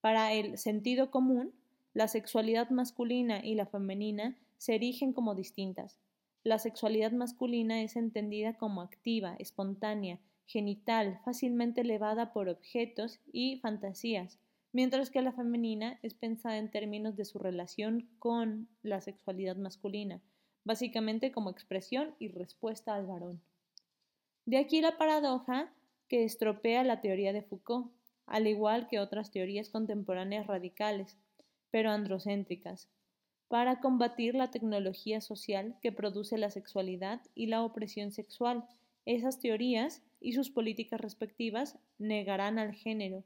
Para el sentido común, la sexualidad masculina y la femenina se erigen como distintas. La sexualidad masculina es entendida como activa, espontánea, genital, fácilmente elevada por objetos y fantasías, mientras que la femenina es pensada en términos de su relación con la sexualidad masculina, básicamente como expresión y respuesta al varón. De aquí la paradoja que estropea la teoría de Foucault, al igual que otras teorías contemporáneas radicales, pero androcéntricas, para combatir la tecnología social que produce la sexualidad y la opresión sexual. Esas teorías y sus políticas respectivas negarán al género,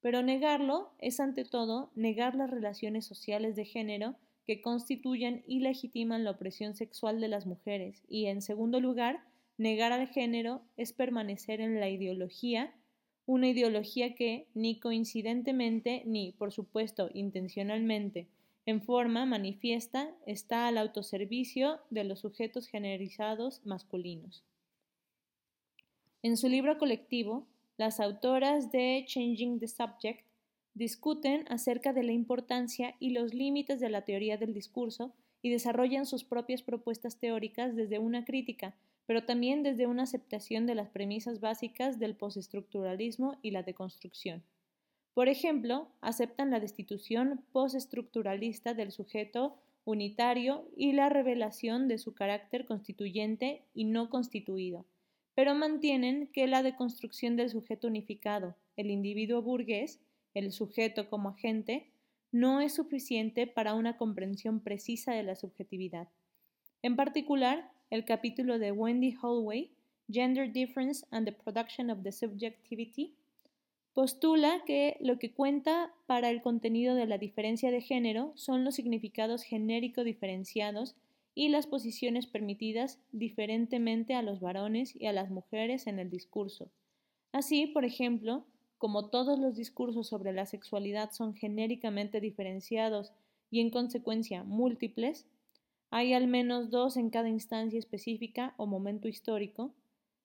pero negarlo es ante todo negar las relaciones sociales de género que constituyen y legitiman la opresión sexual de las mujeres y, en segundo lugar, Negar al género es permanecer en la ideología una ideología que, ni coincidentemente, ni, por supuesto, intencionalmente, en forma manifiesta, está al autoservicio de los sujetos generalizados masculinos. En su libro colectivo, las autoras de Changing the Subject discuten acerca de la importancia y los límites de la teoría del discurso y desarrollan sus propias propuestas teóricas desde una crítica, pero también desde una aceptación de las premisas básicas del postestructuralismo y la deconstrucción. Por ejemplo, aceptan la destitución postestructuralista del sujeto unitario y la revelación de su carácter constituyente y no constituido, pero mantienen que la deconstrucción del sujeto unificado, el individuo burgués, el sujeto como agente, no es suficiente para una comprensión precisa de la subjetividad. En particular, el capítulo de Wendy Holloway, Gender Difference and the Production of the Subjectivity, postula que lo que cuenta para el contenido de la diferencia de género son los significados genérico diferenciados y las posiciones permitidas diferentemente a los varones y a las mujeres en el discurso. Así, por ejemplo, como todos los discursos sobre la sexualidad son genéricamente diferenciados y en consecuencia múltiples, hay al menos dos en cada instancia específica o momento histórico.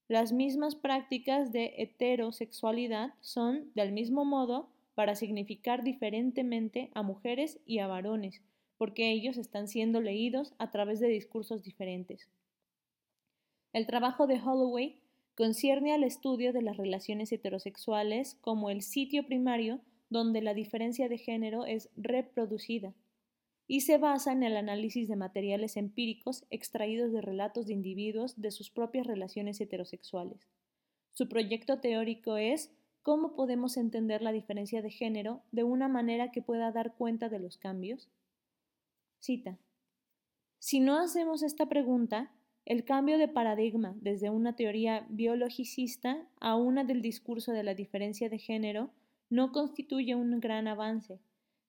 Las mismas prácticas de heterosexualidad son, del mismo modo, para significar diferentemente a mujeres y a varones, porque ellos están siendo leídos a través de discursos diferentes. El trabajo de Holloway concierne al estudio de las relaciones heterosexuales como el sitio primario donde la diferencia de género es reproducida y se basa en el análisis de materiales empíricos extraídos de relatos de individuos de sus propias relaciones heterosexuales. Su proyecto teórico es cómo podemos entender la diferencia de género de una manera que pueda dar cuenta de los cambios. Cita. Si no hacemos esta pregunta, el cambio de paradigma desde una teoría biologicista a una del discurso de la diferencia de género no constituye un gran avance,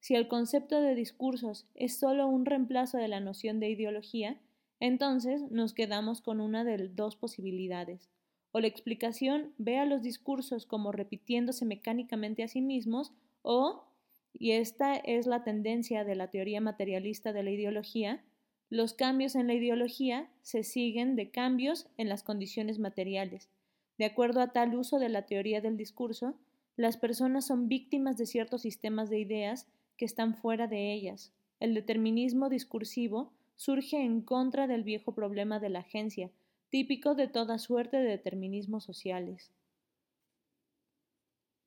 si el concepto de discursos es solo un reemplazo de la noción de ideología, entonces nos quedamos con una de dos posibilidades. O la explicación ve a los discursos como repitiéndose mecánicamente a sí mismos, o, y esta es la tendencia de la teoría materialista de la ideología, los cambios en la ideología se siguen de cambios en las condiciones materiales. De acuerdo a tal uso de la teoría del discurso, las personas son víctimas de ciertos sistemas de ideas que están fuera de ellas. El determinismo discursivo surge en contra del viejo problema de la agencia, típico de toda suerte de determinismos sociales.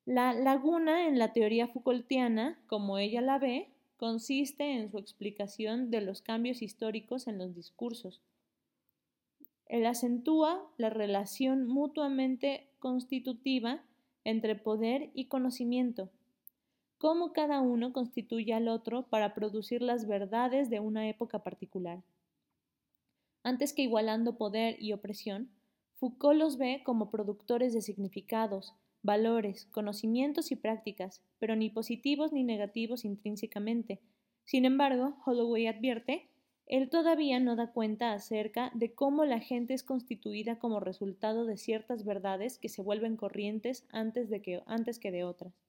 La laguna en la teoría Foucaultiana, como ella la ve, consiste en su explicación de los cambios históricos en los discursos. Él acentúa la relación mutuamente constitutiva entre poder y conocimiento, cómo cada uno constituye al otro para producir las verdades de una época particular. Antes que igualando poder y opresión, Foucault los ve como productores de significados, valores, conocimientos y prácticas, pero ni positivos ni negativos intrínsecamente. Sin embargo, Holloway advierte, él todavía no da cuenta acerca de cómo la gente es constituida como resultado de ciertas verdades que se vuelven corrientes antes, de que, antes que de otras.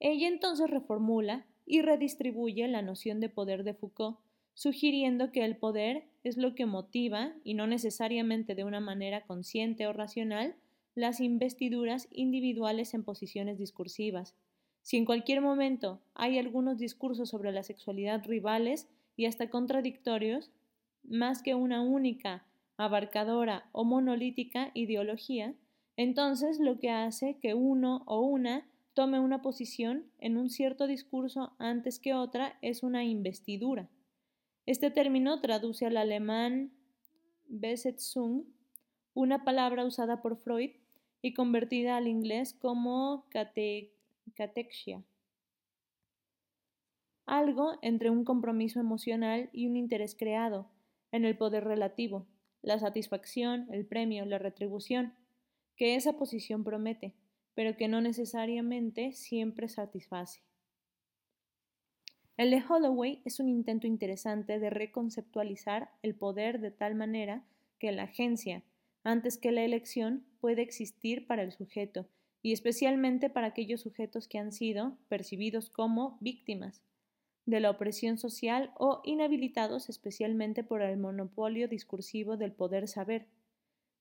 Ella entonces reformula y redistribuye la noción de poder de Foucault, sugiriendo que el poder es lo que motiva, y no necesariamente de una manera consciente o racional, las investiduras individuales en posiciones discursivas. Si en cualquier momento hay algunos discursos sobre la sexualidad rivales y hasta contradictorios, más que una única, abarcadora o monolítica ideología, entonces lo que hace que uno o una tome una posición en un cierto discurso antes que otra es una investidura. Este término traduce al alemán Besetzung, una palabra usada por Freud y convertida al inglés como catexia. Algo entre un compromiso emocional y un interés creado, en el poder relativo, la satisfacción, el premio, la retribución, que esa posición promete pero que no necesariamente siempre satisface. El de Holloway es un intento interesante de reconceptualizar el poder de tal manera que la agencia, antes que la elección, puede existir para el sujeto y especialmente para aquellos sujetos que han sido percibidos como víctimas de la opresión social o inhabilitados especialmente por el monopolio discursivo del poder saber.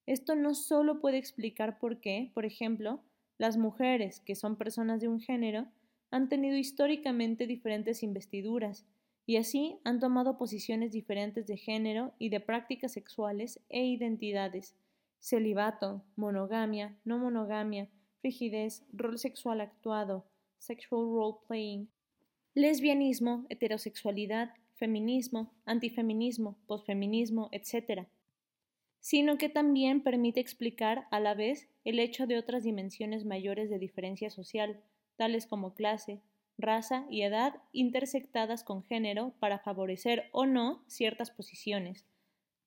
Esto no solo puede explicar por qué, por ejemplo, las mujeres, que son personas de un género, han tenido históricamente diferentes investiduras y así han tomado posiciones diferentes de género y de prácticas sexuales e identidades, celibato, monogamia, no monogamia, frigidez, rol sexual actuado, sexual role playing, lesbianismo, heterosexualidad, feminismo, antifeminismo, posfeminismo, etc., sino que también permite explicar a la vez el hecho de otras dimensiones mayores de diferencia social, tales como clase, raza y edad intersectadas con género para favorecer o no ciertas posiciones,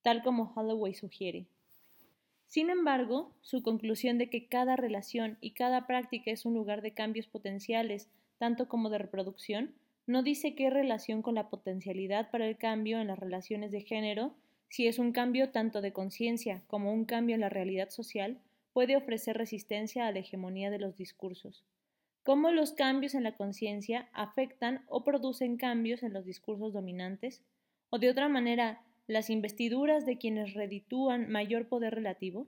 tal como Holloway sugiere. Sin embargo, su conclusión de que cada relación y cada práctica es un lugar de cambios potenciales, tanto como de reproducción, no dice qué relación con la potencialidad para el cambio en las relaciones de género, si es un cambio tanto de conciencia como un cambio en la realidad social, puede ofrecer resistencia a la hegemonía de los discursos. Cómo los cambios en la conciencia afectan o producen cambios en los discursos dominantes, o de otra manera, las investiduras de quienes reditúan mayor poder relativo?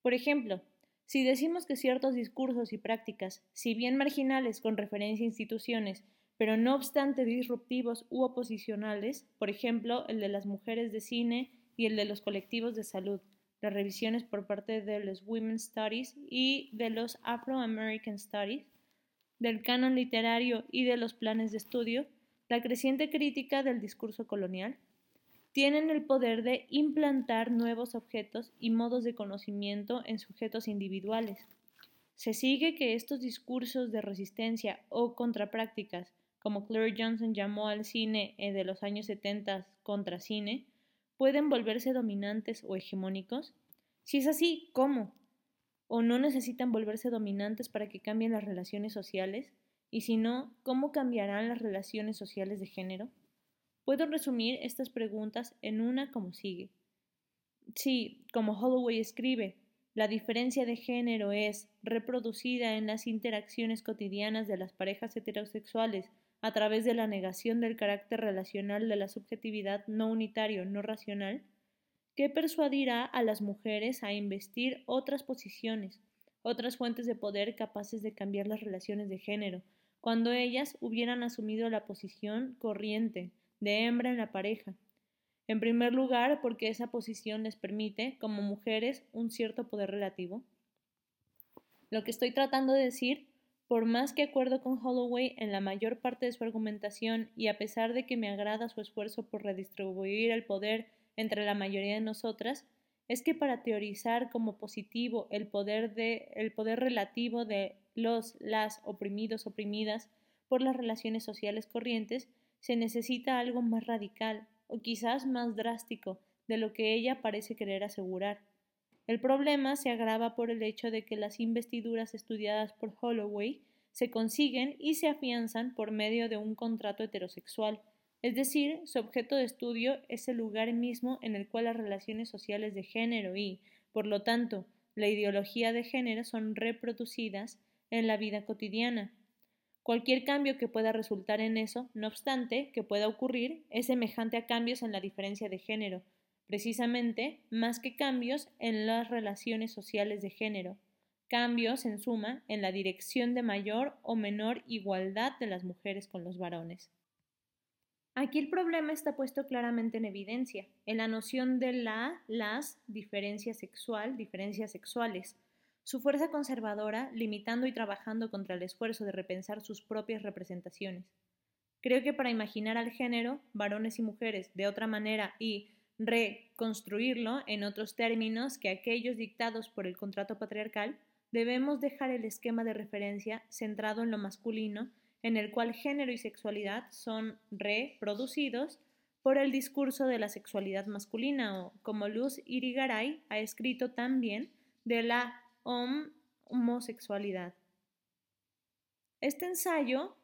Por ejemplo, si decimos que ciertos discursos y prácticas, si bien marginales con referencia a instituciones, pero no obstante disruptivos u oposicionales, por ejemplo, el de las mujeres de cine y el de los colectivos de salud, las revisiones por parte de los Women's Studies y de los Afro-American Studies, del canon literario y de los planes de estudio, la creciente crítica del discurso colonial, tienen el poder de implantar nuevos objetos y modos de conocimiento en sujetos individuales. Se sigue que estos discursos de resistencia o contraprácticas, como Claire Johnson llamó al cine eh, de los años 70 contra cine, pueden volverse dominantes o hegemónicos? Si es así, ¿cómo? ¿O no necesitan volverse dominantes para que cambien las relaciones sociales? Y si no, ¿cómo cambiarán las relaciones sociales de género? Puedo resumir estas preguntas en una como sigue. Si, como Holloway escribe, la diferencia de género es reproducida en las interacciones cotidianas de las parejas heterosexuales a través de la negación del carácter relacional de la subjetividad no unitario, no racional, ¿qué persuadirá a las mujeres a investir otras posiciones, otras fuentes de poder capaces de cambiar las relaciones de género, cuando ellas hubieran asumido la posición corriente, de hembra en la pareja. En primer lugar, porque esa posición les permite, como mujeres, un cierto poder relativo. Lo que estoy tratando de decir, por más que acuerdo con Holloway en la mayor parte de su argumentación y a pesar de que me agrada su esfuerzo por redistribuir el poder entre la mayoría de nosotras, es que para teorizar como positivo el poder, de, el poder relativo de los, las oprimidos, oprimidas por las relaciones sociales corrientes, se necesita algo más radical o quizás más drástico de lo que ella parece querer asegurar. El problema se agrava por el hecho de que las investiduras estudiadas por Holloway se consiguen y se afianzan por medio de un contrato heterosexual, es decir, su objeto de estudio es el lugar mismo en el cual las relaciones sociales de género y, por lo tanto, la ideología de género son reproducidas en la vida cotidiana. Cualquier cambio que pueda resultar en eso, no obstante, que pueda ocurrir, es semejante a cambios en la diferencia de género, precisamente más que cambios en las relaciones sociales de género, cambios, en suma, en la dirección de mayor o menor igualdad de las mujeres con los varones. Aquí el problema está puesto claramente en evidencia, en la noción de la, las diferencias sexual, diferencias sexuales, su fuerza conservadora limitando y trabajando contra el esfuerzo de repensar sus propias representaciones. Creo que para imaginar al género, varones y mujeres, de otra manera y reconstruirlo en otros términos que aquellos dictados por el contrato patriarcal, debemos dejar el esquema de referencia centrado en lo masculino, en el cual género y sexualidad son reproducidos por el discurso de la sexualidad masculina o, como Luz Irigaray ha escrito también, de la homosexualidad. Este ensayo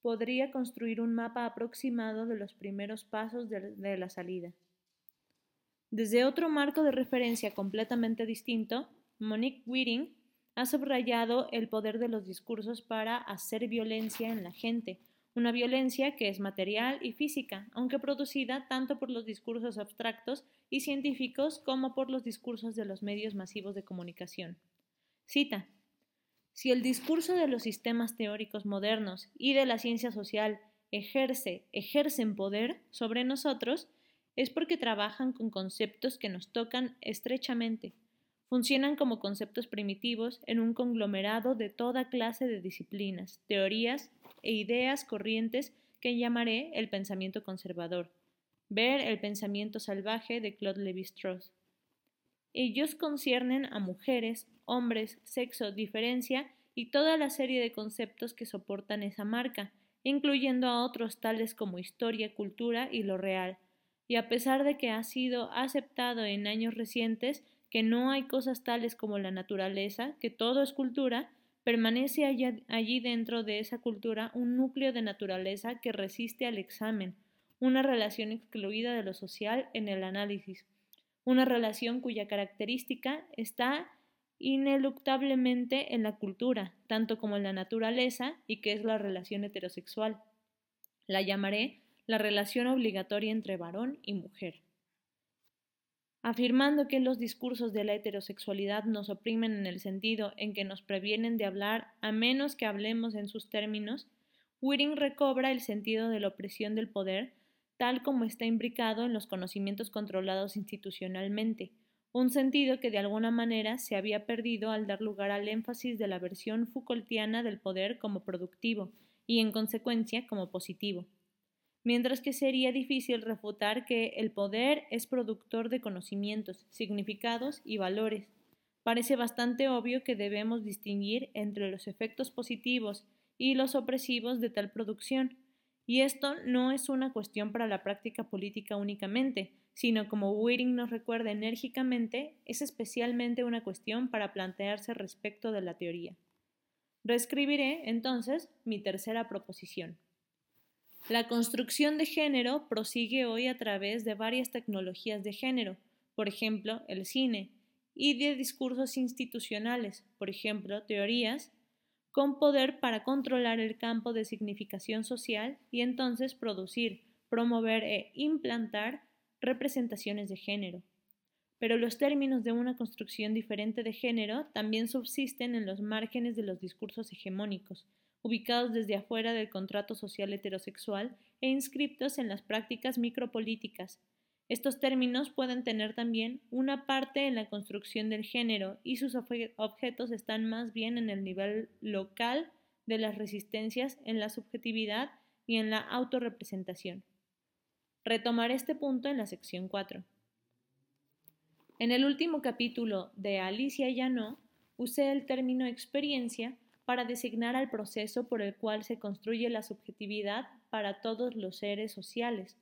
podría construir un mapa aproximado de los primeros pasos de, de, la salida. Desde otro marco de referencia completamente distinto, Monique Whiting ha subrayado el poder de los discursos para hacer violencia en la gente, una violencia que es material y física, aunque producida tanto por los discursos abstractos y científicos como por los discursos de los medios masivos de comunicación. Cita. Si el discurso de los sistemas teóricos modernos y de la ciencia social ejerce, ejercen poder sobre nosotros, es porque trabajan con conceptos que nos tocan estrechamente, funcionan como conceptos primitivos en un conglomerado de toda clase de disciplinas, teorías e ideas corrientes que llamaré el pensamiento conservador. Ver el pensamiento salvaje de Claude Lévi-Strauss. Ellos conciernen a mujeres, hombres, sexo, diferencia y toda la serie de conceptos que soportan esa marca, incluyendo a otros tales como historia, cultura y lo real. Y a pesar de que ha sido aceptado en años recientes que no hay cosas tales como la naturaleza, que todo es cultura, permanece allí dentro de esa cultura un núcleo de naturaleza que resiste al examen, una relación excluida de lo social en el análisis, una relación cuya característica está ineluctablemente en la cultura, tanto como en la naturaleza, y que es la relación heterosexual. La llamaré la relación obligatoria entre varón y mujer. Afirmando que los discursos de la heterosexualidad nos oprimen en el sentido en que nos previenen de hablar a menos que hablemos en sus términos, Whiting recobra el sentido de la opresión del poder tal como está imbricado en los conocimientos controlados institucionalmente, un sentido que de alguna manera se había perdido al dar lugar al énfasis de la versión Foucaultiana del poder como productivo y en consecuencia como positivo mientras que sería difícil refutar que el poder es productor de conocimientos, significados y valores. Parece bastante obvio que debemos distinguir entre los efectos positivos y los opresivos de tal producción, y esto no es una cuestión para la práctica política únicamente, sino como Whiting nos recuerda enérgicamente, es especialmente una cuestión para plantearse respecto de la teoría. Reescribiré, entonces, mi tercera proposición. La construcción de género prosigue hoy a través de varias tecnologías de género, por ejemplo, el cine, y de discursos institucionales, por ejemplo, teorías, con poder para controlar el campo de significación social y entonces producir, promover e implantar representaciones de género. Pero los términos de una construcción diferente de género también subsisten en los márgenes de los discursos hegemónicos, ubicados desde afuera del contrato social heterosexual e inscriptos en las prácticas micropolíticas. Estos términos pueden tener también una parte en la construcción del género y sus objetos están más bien en el nivel local de las resistencias en la subjetividad y en la autorrepresentación. Retomaré este punto en la sección 4. En el último capítulo de Alicia Llano usé el término experiencia para designar al proceso por el cual se construye la subjetividad para todos los seres sociales,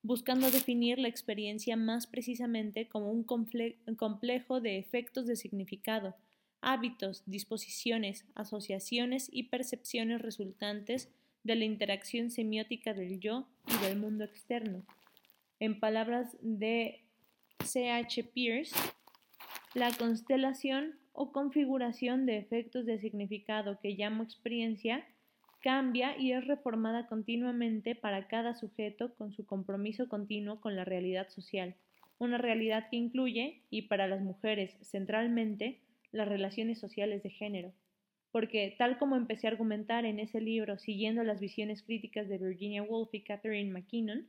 buscando definir la experiencia más precisamente como un complejo de efectos de significado, hábitos, disposiciones, asociaciones y percepciones resultantes de la interacción semiótica del yo y del mundo externo. En palabras de C. H. Pierce, la constelación o configuración de efectos de significado que llamo experiencia cambia y es reformada continuamente para cada sujeto con su compromiso continuo con la realidad social, una realidad que incluye, y para las mujeres centralmente, las relaciones sociales de género. Porque, tal como empecé a argumentar en ese libro siguiendo las visiones críticas de Virginia Woolf y Catherine McKinnon,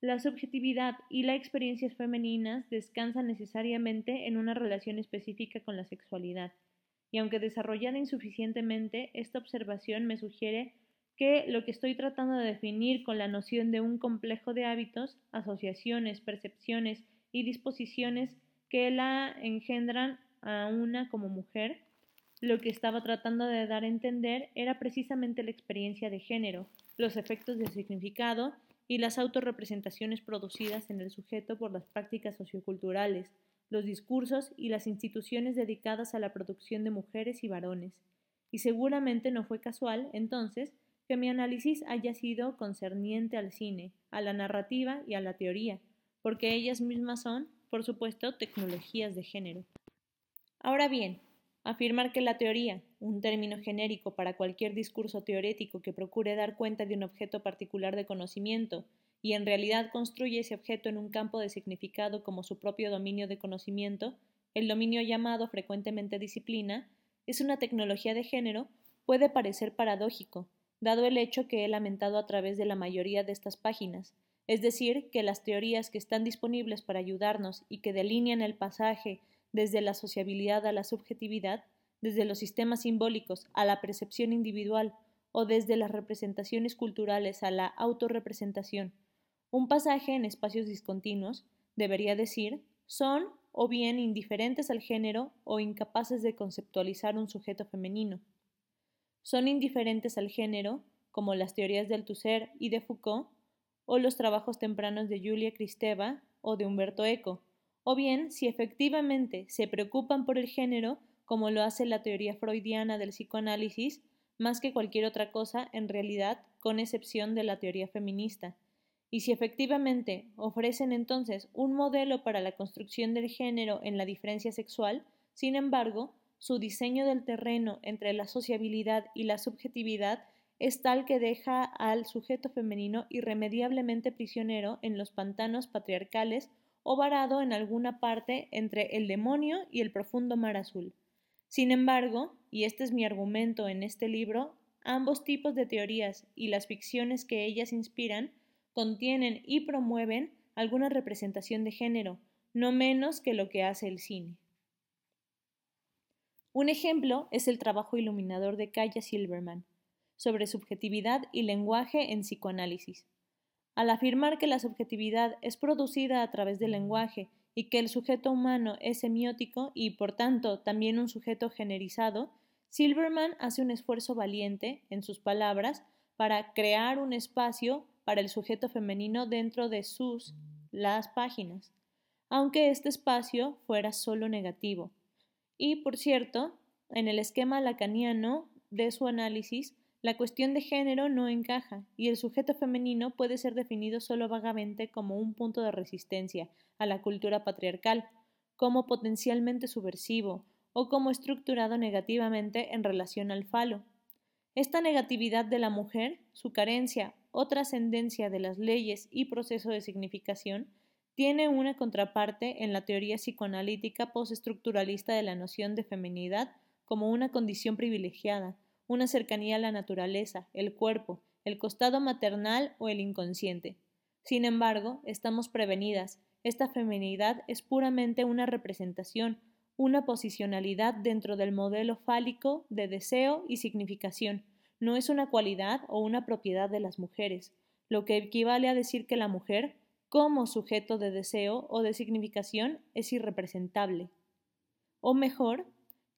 la subjetividad y las experiencias femeninas descansan necesariamente en una relación específica con la sexualidad, y aunque desarrollada insuficientemente, esta observación me sugiere que lo que estoy tratando de definir con la noción de un complejo de hábitos, asociaciones, percepciones y disposiciones que la engendran a una como mujer, lo que estaba tratando de dar a entender era precisamente la experiencia de género, los efectos de significado y las autorrepresentaciones producidas en el sujeto por las prácticas socioculturales, los discursos y las instituciones dedicadas a la producción de mujeres y varones. Y seguramente no fue casual, entonces, que mi análisis haya sido concerniente al cine, a la narrativa y a la teoría, porque ellas mismas son, por supuesto, tecnologías de género. Ahora bien, afirmar que la teoría, un término genérico para cualquier discurso teorético que procure dar cuenta de un objeto particular de conocimiento, y en realidad construye ese objeto en un campo de significado como su propio dominio de conocimiento, el dominio llamado frecuentemente disciplina, es una tecnología de género, puede parecer paradójico, dado el hecho que he lamentado a través de la mayoría de estas páginas, es decir, que las teorías que están disponibles para ayudarnos y que delinean el pasaje desde la sociabilidad a la subjetividad, desde los sistemas simbólicos a la percepción individual o desde las representaciones culturales a la autorrepresentación, un pasaje en espacios discontinuos, debería decir, son o bien indiferentes al género o incapaces de conceptualizar un sujeto femenino. Son indiferentes al género, como las teorías de Althusser y de Foucault, o los trabajos tempranos de Julia Kristeva o de Humberto Eco, o bien si efectivamente se preocupan por el género, como lo hace la teoría freudiana del psicoanálisis, más que cualquier otra cosa en realidad, con excepción de la teoría feminista, y si efectivamente ofrecen entonces un modelo para la construcción del género en la diferencia sexual, sin embargo, su diseño del terreno entre la sociabilidad y la subjetividad es tal que deja al sujeto femenino irremediablemente prisionero en los pantanos patriarcales o varado en alguna parte entre el demonio y el profundo mar azul. Sin embargo, y este es mi argumento en este libro, ambos tipos de teorías y las ficciones que ellas inspiran contienen y promueven alguna representación de género, no menos que lo que hace el cine. Un ejemplo es el trabajo iluminador de Kaya Silverman sobre subjetividad y lenguaje en psicoanálisis. Al afirmar que la subjetividad es producida a través del lenguaje y que el sujeto humano es semiótico y, por tanto, también un sujeto generizado, Silverman hace un esfuerzo valiente, en sus palabras, para crear un espacio para el sujeto femenino dentro de sus las páginas, aunque este espacio fuera solo negativo. Y, por cierto, en el esquema lacaniano de su análisis, la cuestión de género no encaja y el sujeto femenino puede ser definido solo vagamente como un punto de resistencia a la cultura patriarcal, como potencialmente subversivo o como estructurado negativamente en relación al falo. Esta negatividad de la mujer, su carencia o trascendencia de las leyes y proceso de significación, tiene una contraparte en la teoría psicoanalítica postestructuralista de la noción de feminidad como una condición privilegiada, una cercanía a la naturaleza, el cuerpo, el costado maternal o el inconsciente. Sin embargo, estamos prevenidas. Esta feminidad es puramente una representación, una posicionalidad dentro del modelo fálico de deseo y significación. No es una cualidad o una propiedad de las mujeres, lo que equivale a decir que la mujer, como sujeto de deseo o de significación, es irrepresentable. O mejor,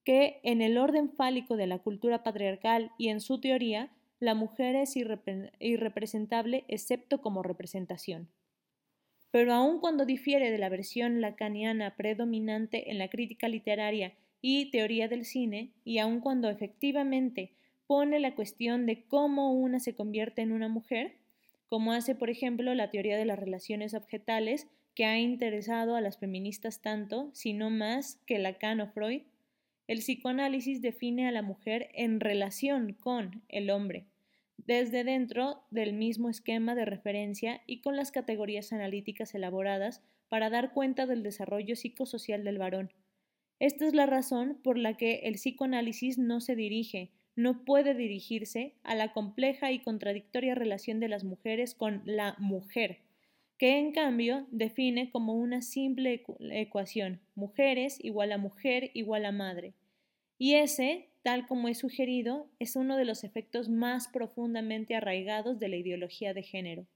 que en el orden fálico de la cultura patriarcal y en su teoría, la mujer es irrepresentable excepto como representación. Pero aun cuando difiere de la versión lacaniana predominante en la crítica literaria y teoría del cine, y aun cuando efectivamente pone la cuestión de cómo una se convierte en una mujer, como hace por ejemplo la teoría de las relaciones objetales que ha interesado a las feministas tanto, si no más, que Lacan o Freud, el psicoanálisis define a la mujer en relación con el hombre, desde dentro del mismo esquema de referencia y con las categorías analíticas elaboradas para dar cuenta del desarrollo psicosocial del varón. Esta es la razón por la que el psicoanálisis no se dirige, no puede dirigirse a la compleja y contradictoria relación de las mujeres con la mujer, que en cambio define como una simple ecuación mujeres igual a mujer igual a madre. Y ese tal como es sugerido, es uno de los efectos más profundamente arraigados de la ideología de género.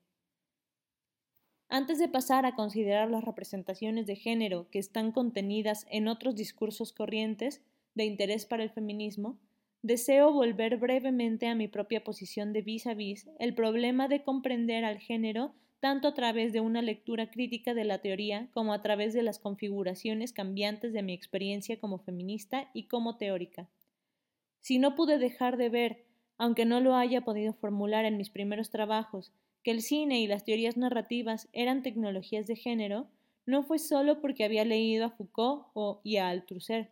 Antes de pasar a considerar las representaciones de género que están contenidas en otros discursos corrientes de interés para el feminismo, deseo volver brevemente a mi propia posición de vis a vis el problema de comprender al género tanto a través de una lectura crítica de la teoría como a través de las configuraciones cambiantes de mi experiencia como feminista y como teórica. Si no pude dejar de ver, aunque no lo haya podido formular en mis primeros trabajos, que el cine y las teorías narrativas eran tecnologías de género, no fue solo porque había leído a Foucault o, y a Althusser.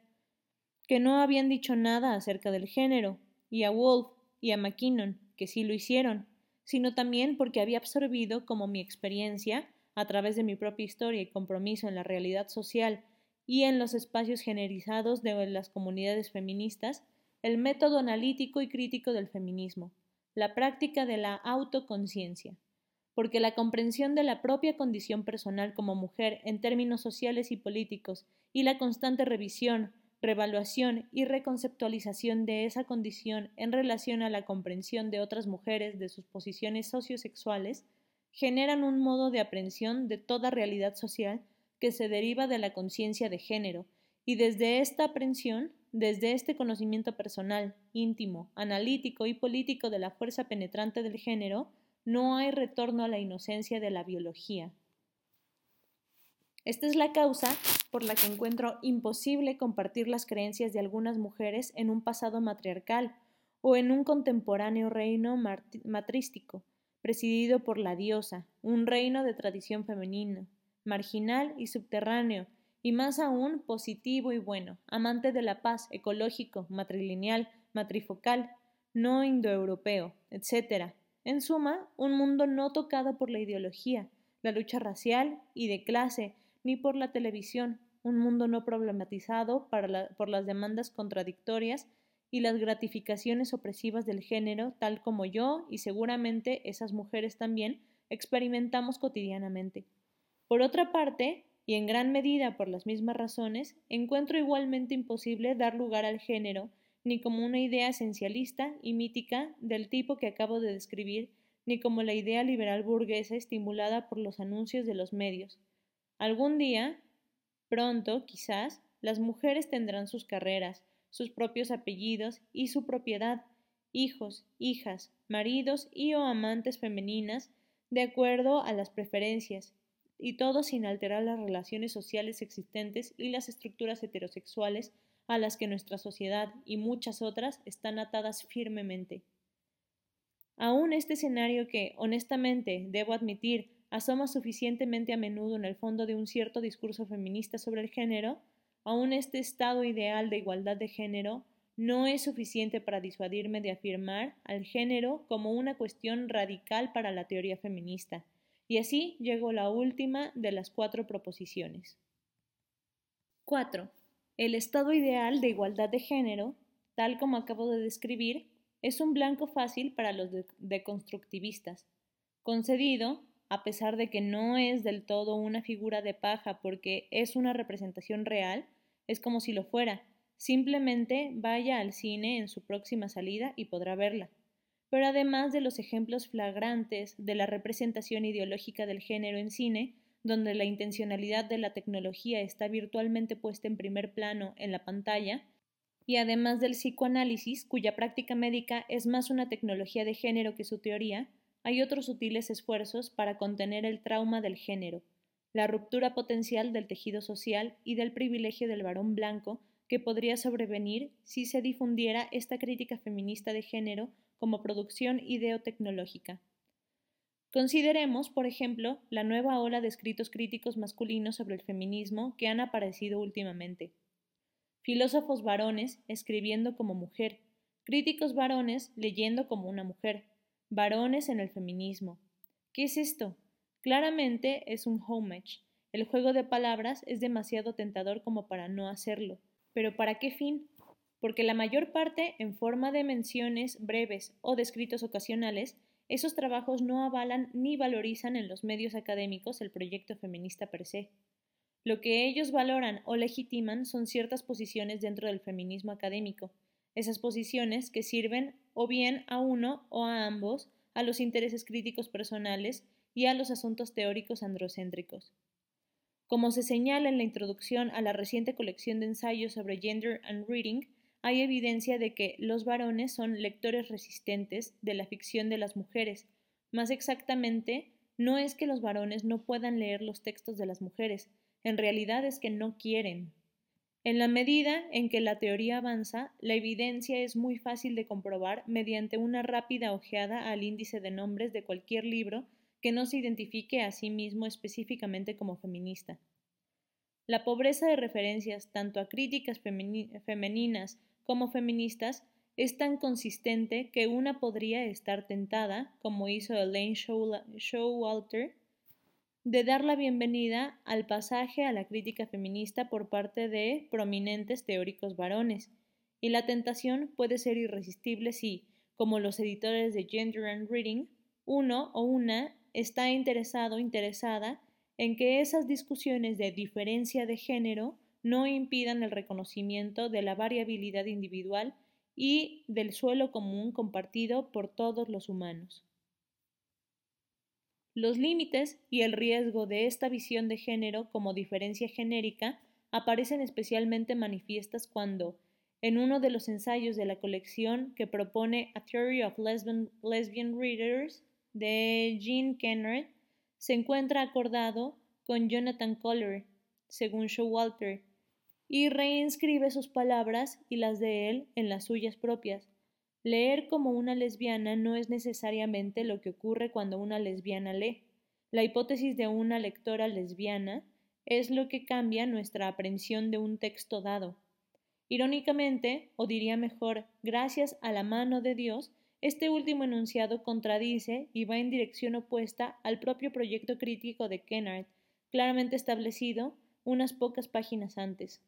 que no habían dicho nada acerca del género, y a Wolf y a McKinnon, que sí lo hicieron, sino también porque había absorbido como mi experiencia, a través de mi propia historia y compromiso en la realidad social y en los espacios generizados de las comunidades feministas, el método analítico y crítico del feminismo, la práctica de la autoconciencia, porque la comprensión de la propia condición personal como mujer en términos sociales y políticos y la constante revisión, revaluación y reconceptualización de esa condición en relación a la comprensión de otras mujeres de sus posiciones sociosexuales generan un modo de aprehensión de toda realidad social que se deriva de la conciencia de género, y desde esta aprehensión, desde este conocimiento personal, íntimo, analítico y político de la fuerza penetrante del género, no hay retorno a la inocencia de la biología. Esta es la causa por la que encuentro imposible compartir las creencias de algunas mujeres en un pasado matriarcal o en un contemporáneo reino matrístico, presidido por la diosa, un reino de tradición femenina, marginal y subterráneo, y más aún positivo y bueno, amante de la paz, ecológico, matrilineal, matrifocal, no indoeuropeo, etc. En suma, un mundo no tocado por la ideología, la lucha racial y de clase, ni por la televisión, un mundo no problematizado por las demandas contradictorias y las gratificaciones opresivas del género, tal como yo y seguramente esas mujeres también experimentamos cotidianamente. Por otra parte, y en gran medida por las mismas razones, encuentro igualmente imposible dar lugar al género ni como una idea esencialista y mítica del tipo que acabo de describir, ni como la idea liberal burguesa estimulada por los anuncios de los medios. Algún día, pronto, quizás, las mujeres tendrán sus carreras, sus propios apellidos y su propiedad, hijos, hijas, maridos y o amantes femeninas, de acuerdo a las preferencias, y todo sin alterar las relaciones sociales existentes y las estructuras heterosexuales a las que nuestra sociedad y muchas otras están atadas firmemente. Aún este escenario que, honestamente, debo admitir, asoma suficientemente a menudo en el fondo de un cierto discurso feminista sobre el género, Aún este estado ideal de igualdad de género no es suficiente para disuadirme de afirmar al género como una cuestión radical para la teoría feminista, y así llegó la última de las cuatro proposiciones. 4. El estado ideal de igualdad de género, tal como acabo de describir, es un blanco fácil para los deconstructivistas, concedido a pesar de que no es del todo una figura de paja porque es una representación real, es como si lo fuera. Simplemente vaya al cine en su próxima salida y podrá verla. Pero además de los ejemplos flagrantes de la representación ideológica del género en cine, donde la intencionalidad de la tecnología está virtualmente puesta en primer plano en la pantalla, y además del psicoanálisis, cuya práctica médica es más una tecnología de género que su teoría, hay otros sutiles esfuerzos para contener el trauma del género, la ruptura potencial del tejido social y del privilegio del varón blanco que podría sobrevenir si se difundiera esta crítica feminista de género como producción ideotecnológica. Consideremos, por ejemplo, la nueva ola de escritos críticos masculinos sobre el feminismo que han aparecido últimamente. Filósofos varones escribiendo como mujer, críticos varones leyendo como una mujer, varones en el feminismo. ¿Qué es esto? Claramente es un homage. El juego de palabras es demasiado tentador como para no hacerlo. Pero ¿para qué fin? Porque la mayor parte, en forma de menciones breves o de escritos ocasionales, esos trabajos no avalan ni valorizan en los medios académicos el proyecto feminista per se. Lo que ellos valoran o legitiman son ciertas posiciones dentro del feminismo académico, esas posiciones que sirven o bien a uno o a ambos, a los intereses críticos personales y a los asuntos teóricos androcéntricos. Como se señala en la introducción a la reciente colección de ensayos sobre Gender and Reading, hay evidencia de que los varones son lectores resistentes de la ficción de las mujeres. Más exactamente, no es que los varones no puedan leer los textos de las mujeres, en realidad es que no quieren. En la medida en que la teoría avanza, la evidencia es muy fácil de comprobar mediante una rápida ojeada al índice de nombres de cualquier libro que no se identifique a sí mismo específicamente como feminista. La pobreza de referencias tanto a críticas femeninas como feministas es tan consistente que una podría estar tentada, como hizo Elaine Showalter, de dar la bienvenida al pasaje a la crítica feminista por parte de prominentes teóricos varones, y la tentación puede ser irresistible si, como los editores de Gender and Reading, uno o una está interesado o interesada en que esas discusiones de diferencia de género no impidan el reconocimiento de la variabilidad individual y del suelo común compartido por todos los humanos. Los límites y el riesgo de esta visión de género como diferencia genérica aparecen especialmente manifiestas cuando, en uno de los ensayos de la colección que propone A Theory of Lesbian, Readers de Jean Kennard, se encuentra acordado con Jonathan Coller, según Showalter, y reinscribe sus palabras y las de él en las suyas propias. Leer como una lesbiana no es necesariamente lo que ocurre cuando una lesbiana lee. La hipótesis de una lectora lesbiana es lo que cambia nuestra aprehensión de un texto dado. Irónicamente, o diría mejor, gracias a la mano de Dios, este último enunciado contradice y va en dirección opuesta al propio proyecto crítico de Kennard, claramente establecido unas pocas páginas antes.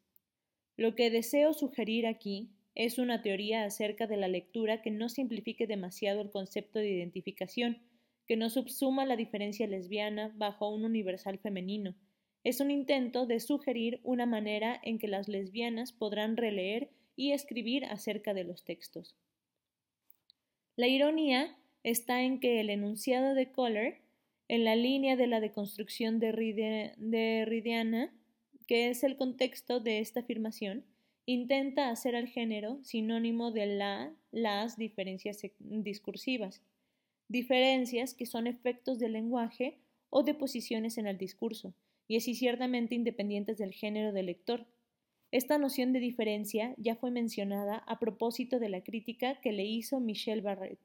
Lo que deseo sugerir aquí es una teoría acerca de la lectura que no simplifique demasiado el concepto de identificación, que no subsuma la diferencia lesbiana bajo un universal femenino. Es un intento de sugerir una manera en que las lesbianas podrán releer y escribir acerca de los textos. La ironía está en que el enunciado de Kohler, en la línea de la deconstrucción de, Ridiana, que es el contexto de esta afirmación, intenta hacer al género sinónimo de la, las diferencias discursivas, diferencias que son efectos del lenguaje o de posiciones en el discurso, y así ciertamente independientes del género del lector. Esta noción de diferencia ya fue mencionada a propósito de la crítica que le hizo Michel Barrett.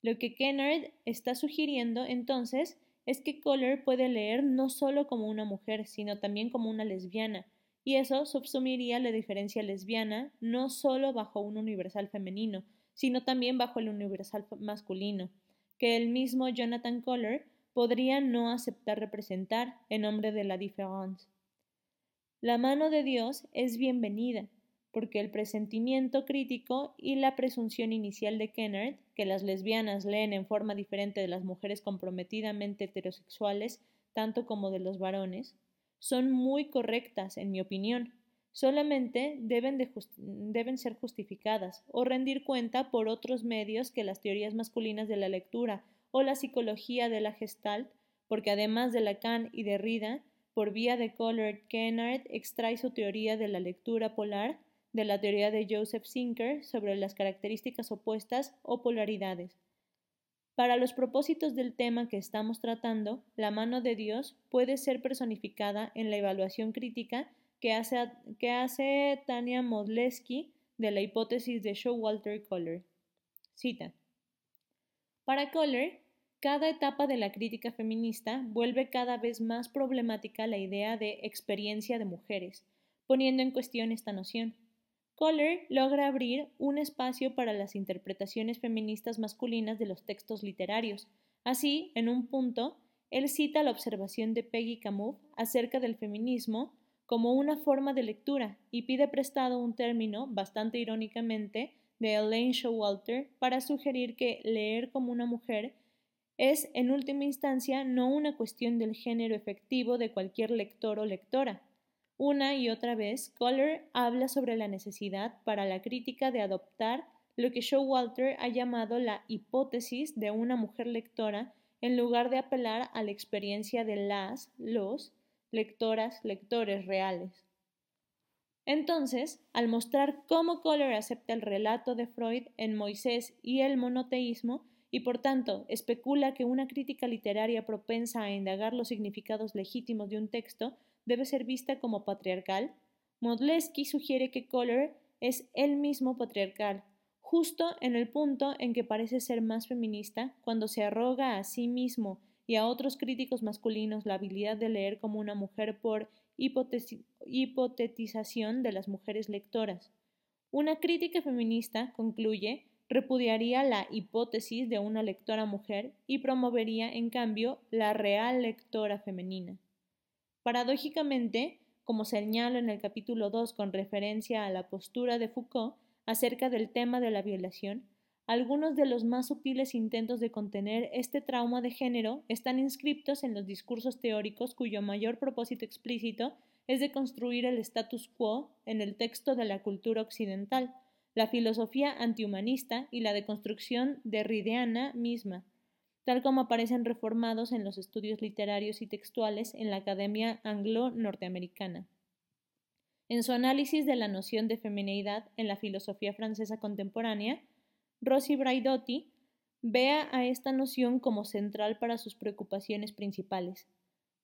Lo que Kennard está sugiriendo entonces es que Kohler puede leer no solo como una mujer, sino también como una lesbiana, y eso subsumiría la diferencia lesbiana no solo bajo un universal femenino, sino también bajo el universal masculino, que el mismo Jonathan Kohler podría no aceptar representar en nombre de la différence. La mano de Dios es bienvenida, porque el presentimiento crítico y la presunción inicial de Kennard, que las lesbianas leen en forma diferente de las mujeres comprometidamente heterosexuales, tanto como de los varones, son muy correctas, en mi opinión. Solamente deben, deben ser justificadas o rendir cuenta por otros medios que las teorías masculinas de la lectura o la psicología de la gestalt, porque además de Lacan y de Rida, por vía de Collard Kennard extrae su teoría de la lectura polar de la teoría de Joseph Sinker sobre las características opuestas o polaridades. Para los propósitos del tema que estamos tratando, la mano de Dios puede ser personificada en la evaluación crítica que hace, Tania Modleski de la hipótesis de Showalter Kohler. Cita. Para Kohler, cada etapa de la crítica feminista vuelve cada vez más problemática la idea de experiencia de mujeres, poniendo en cuestión esta noción. Kohler logra abrir un espacio para las interpretaciones feministas masculinas de los textos literarios. Así, en un punto, él cita la observación de Peggy Camus acerca del feminismo como una forma de lectura y pide prestado un término, bastante irónicamente, de Elaine Showalter para sugerir que leer como una mujer es, en última instancia, no una cuestión del género efectivo de cualquier lector o lectora, una y otra vez, Kohler habla sobre la necesidad para la crítica de adoptar lo que Showalter ha llamado la hipótesis de una mujer lectora en lugar de apelar a la experiencia de las, los, lectoras, lectores reales. Entonces, al mostrar cómo Kohler acepta el relato de Freud en Moisés y el monoteísmo, y por tanto especula que una crítica literaria propensa a indagar los significados legítimos de un texto debe ser vista como patriarcal, Modleski sugiere que Kohler es él mismo patriarcal, justo en el punto en que parece ser más feminista cuando se arroga a sí mismo y a otros críticos masculinos la habilidad de leer como una mujer por hipotetización de las mujeres lectoras. Una crítica feminista, concluye, repudiaría la hipótesis de una lectora mujer y promovería, en cambio, la real lectora femenina. Paradójicamente, como señalo en el capítulo 2 con referencia a la postura de Foucault acerca del tema de la violación, algunos de los más sutiles intentos de contener este trauma de género están inscriptos en los discursos teóricos cuyo mayor propósito explícito es de construir el status quo en el texto de la cultura occidental, la filosofía antihumanista y la deconstrucción derrideana misma, tal como aparecen reformados en los estudios literarios y textuales en la Academia Anglo-Norteamericana. En su análisis de la noción de femineidad en la filosofía francesa contemporánea, Rossi Braidotti vea a esta noción como central para sus preocupaciones principales.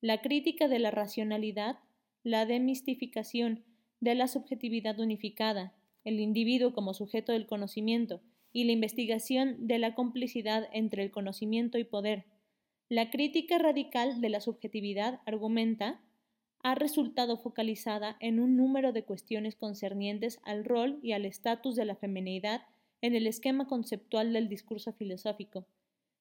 La crítica de la racionalidad, la demistificación de la subjetividad unificada, el individuo como sujeto del conocimiento y la investigación de la complicidad entre el conocimiento y poder. La crítica radical de la subjetividad, argumenta, ha resultado focalizada en un número de cuestiones concernientes al rol y al estatus de la feminidad en el esquema conceptual del discurso filosófico.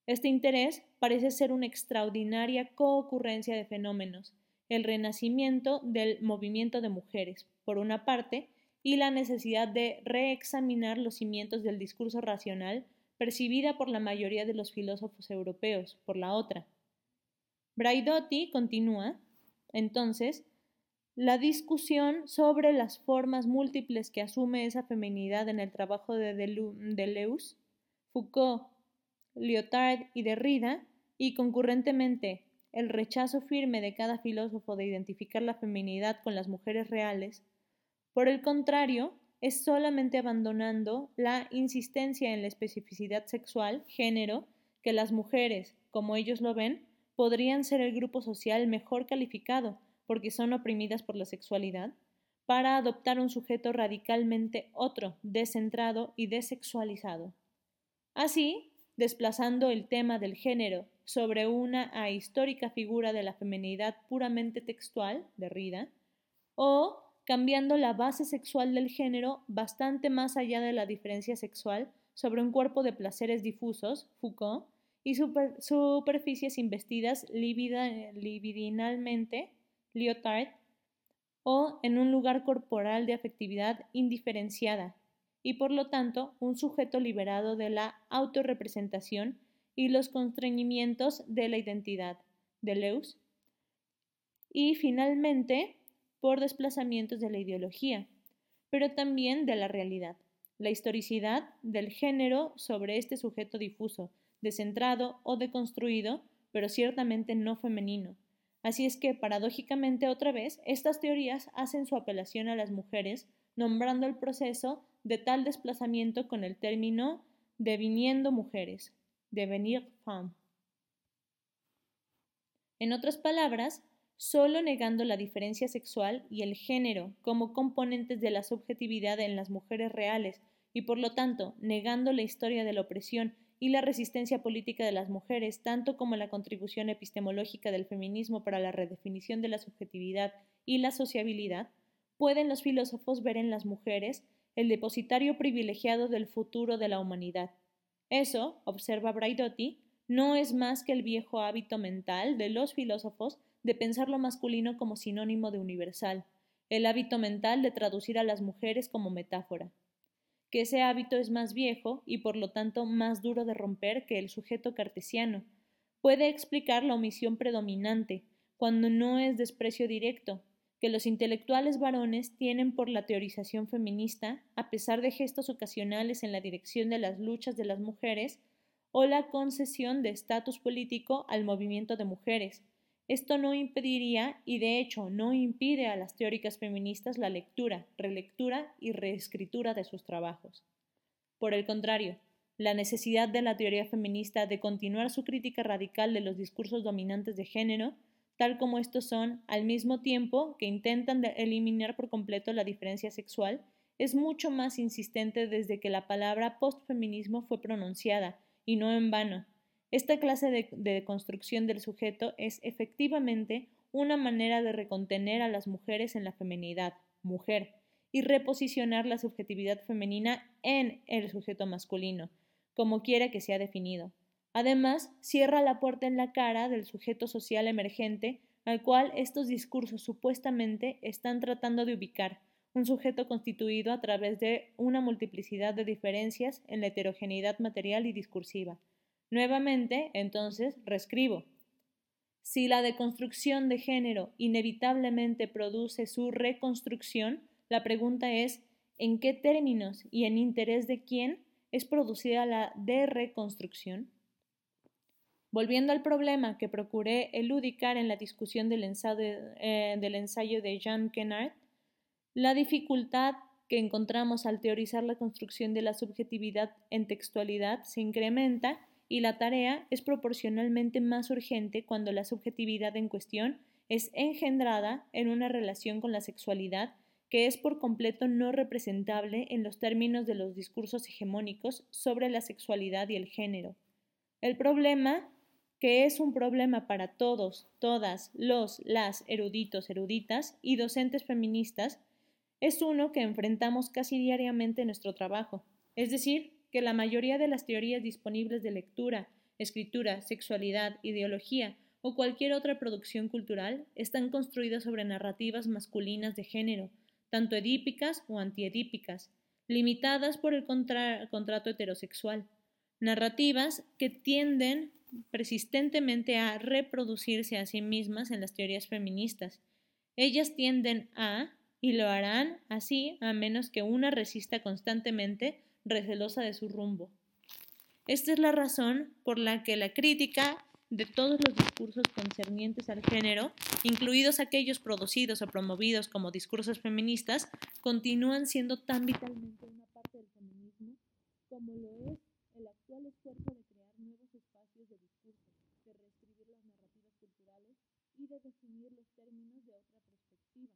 Este interés parece ser una extraordinaria coocurrencia de fenómenos, el renacimiento del movimiento de mujeres, por una parte, y la necesidad de reexaminar los cimientos del discurso racional percibida por la mayoría de los filósofos europeos, por la otra. Braidotti continúa, entonces, la discusión sobre las formas múltiples que asume esa feminidad en el trabajo de Deleuze, Foucault, Lyotard y Derrida, y concurrentemente el rechazo firme de cada filósofo de identificar la feminidad con las mujeres reales, por el contrario, es solamente abandonando la insistencia en la especificidad sexual, género, que las mujeres, como ellos lo ven, podrían ser el grupo social mejor calificado porque son oprimidas por la sexualidad, para adoptar un sujeto radicalmente otro, descentrado y desexualizado. Así, desplazando el tema del género sobre una ahistórica figura de la feminidad puramente textual, Derrida, o cambiando la base sexual del género bastante más allá de la diferencia sexual sobre un cuerpo de placeres difusos, Foucault, y superficies investidas libidinalmente, Lyotard, o en un lugar corporal de afectividad indiferenciada, y por lo tanto un sujeto liberado de la autorrepresentación y los constreñimientos de la identidad, de Leus, y finalmente por desplazamientos de la ideología, pero también de la realidad, la historicidad del género sobre este sujeto difuso, descentrado o deconstruido, pero ciertamente no femenino, Así es que, paradójicamente, otra vez, estas teorías hacen su apelación a las mujeres, nombrando el proceso de tal desplazamiento con el término deviniendo mujeres, devenir femme. En otras palabras, solo negando la diferencia sexual y el género como componentes de la subjetividad en las mujeres reales y por lo tanto negando la historia de la opresión y la resistencia política de las mujeres, tanto como la contribución epistemológica del feminismo para la redefinición de la subjetividad y la sociabilidad, pueden los filósofos ver en las mujeres el depositario privilegiado del futuro de la humanidad. Eso, observa Braidotti, no es más que el viejo hábito mental de los filósofos de pensar lo masculino como sinónimo de universal, el hábito mental de traducir a las mujeres como metáfora que ese hábito es más viejo y por lo tanto más duro de romper que el sujeto cartesiano. Puede explicar la omisión predominante, cuando no es desprecio directo, que los intelectuales varones tienen por la teorización feminista, a pesar de gestos ocasionales en la dirección de las luchas de las mujeres, o la concesión de estatus político al movimiento de mujeres, esto no impediría, y de hecho no impide a las teóricas feministas la lectura, relectura y reescritura de sus trabajos. Por el contrario, la necesidad de la teoría feminista de continuar su crítica radical de los discursos dominantes de género, tal como estos son, al mismo tiempo que intentan eliminar por completo la diferencia sexual, es mucho más insistente desde que la palabra postfeminismo fue pronunciada, y no en vano, Esta clase de, construcción del sujeto es efectivamente una manera de recontener a las mujeres en la feminidad, mujer, y reposicionar la subjetividad femenina en el sujeto masculino, como quiera que sea definido. Además, cierra la puerta en la cara del sujeto social emergente al cual estos discursos supuestamente están tratando de ubicar, un sujeto constituido a través de una multiplicidad de diferencias en la heterogeneidad material y discursiva. Nuevamente, entonces, reescribo. Si la deconstrucción de género inevitablemente produce su reconstrucción, la pregunta es ¿en qué términos y en interés de quién es producida la de-reconstrucción? Volviendo al problema que procuré eludicar en la discusión del ensayo, eh, de Jean Kennard, la dificultad que encontramos al teorizar la construcción de la subjetividad en textualidad se incrementa y la tarea es proporcionalmente más urgente cuando la subjetividad en cuestión es engendrada en una relación con la sexualidad que es por completo no representable en los términos de los discursos hegemónicos sobre la sexualidad y el género. El problema que es un problema para todos, todas, los, las eruditos, eruditas y docentes feministas, es uno que enfrentamos casi diariamente en nuestro trabajo. Es decir, que la mayoría de las teorías disponibles de lectura, escritura, sexualidad, ideología o cualquier otra producción cultural están construidas sobre narrativas masculinas de género, tanto edípicas o antiedípicas, limitadas por el contrato heterosexual, narrativas que tienden persistentemente a reproducirse a sí mismas en las teorías feministas. Ellas tienden a, y lo harán así a menos que una resista constantemente recelosa de su rumbo. Esta es la razón por la que la crítica de todos los discursos concernientes al género, incluidos aquellos producidos o promovidos como discursos feministas, continúan siendo tan vitalmente una parte del feminismo como lo es el actual esfuerzo de y de definir los términos de otra perspectiva,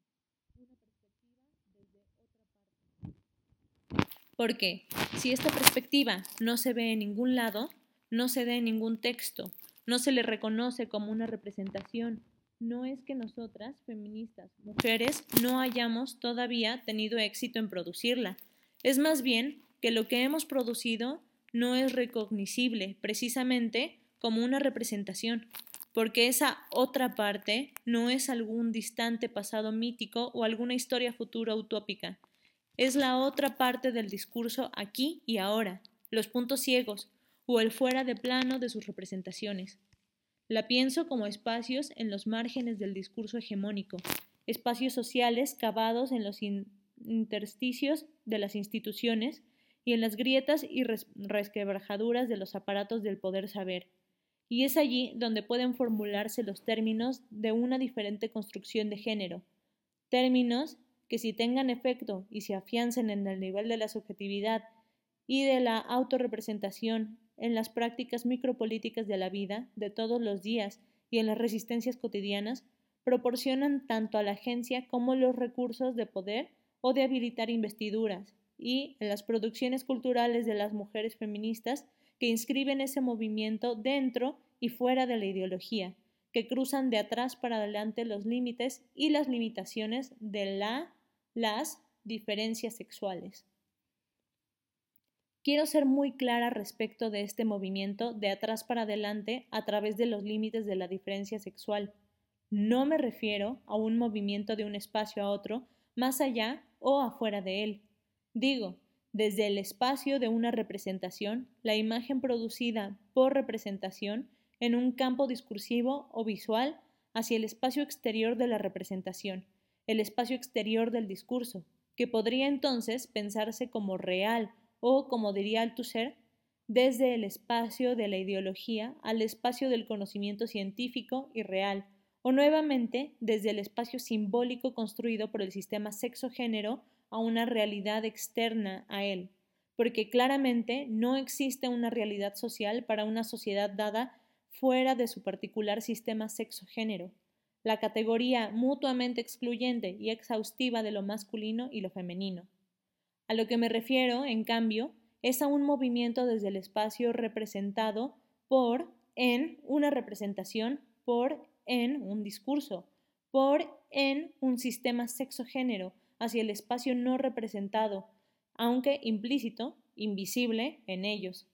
una perspectiva desde otra parte. Porque si esta perspectiva no se ve en ningún lado, no se da en ningún texto, no se le reconoce como una representación, no es que nosotras, feministas, mujeres, no hayamos todavía tenido éxito en producirla. Es más bien que lo que hemos producido no es recognoscible precisamente como una representación, porque esa otra parte no es algún distante pasado mítico o alguna historia futura utópica. Es la otra parte del discurso aquí y ahora, los puntos ciegos o el fuera de plano de sus representaciones. La pienso como espacios en los márgenes del discurso hegemónico, espacios sociales cavados en los intersticios de las instituciones y en las grietas y resquebrajaduras de los aparatos del poder saber y es allí donde pueden formularse los términos de una diferente construcción de género, términos que si tengan efecto y se afiancen en el nivel de la subjetividad y de la autorrepresentación en las prácticas micropolíticas de la vida de todos los días y en las resistencias cotidianas, proporcionan tanto a la agencia como los recursos de poder o de habilitar investiduras, y en las producciones culturales de las mujeres feministas que inscriben ese movimiento dentro y fuera de la ideología, que cruzan de atrás para adelante los límites y las limitaciones de la, las diferencias sexuales. Quiero ser muy clara respecto de este movimiento de atrás para adelante a través de los límites de la diferencia sexual. No me refiero a un movimiento de un espacio a otro, más allá o afuera de él. Digo, desde el espacio de una representación, la imagen producida por representación en un campo discursivo o visual hacia el espacio exterior de la representación, el espacio exterior del discurso, que podría entonces pensarse como real o, como diría Althusser, desde el espacio de la ideología al espacio del conocimiento científico y real, o nuevamente desde el espacio simbólico construido por el sistema sexo-género a una realidad externa a él, porque claramente no existe una realidad social para una sociedad dada fuera de su particular sistema sexo-género, la categoría mutuamente excluyente y exhaustiva de lo masculino y lo femenino. A lo que me refiero, en cambio, es a un movimiento desde el espacio representado por en una representación, por en un discurso, por en un sistema sexo-género hacia el espacio no representado, aunque implícito, invisible en ellos.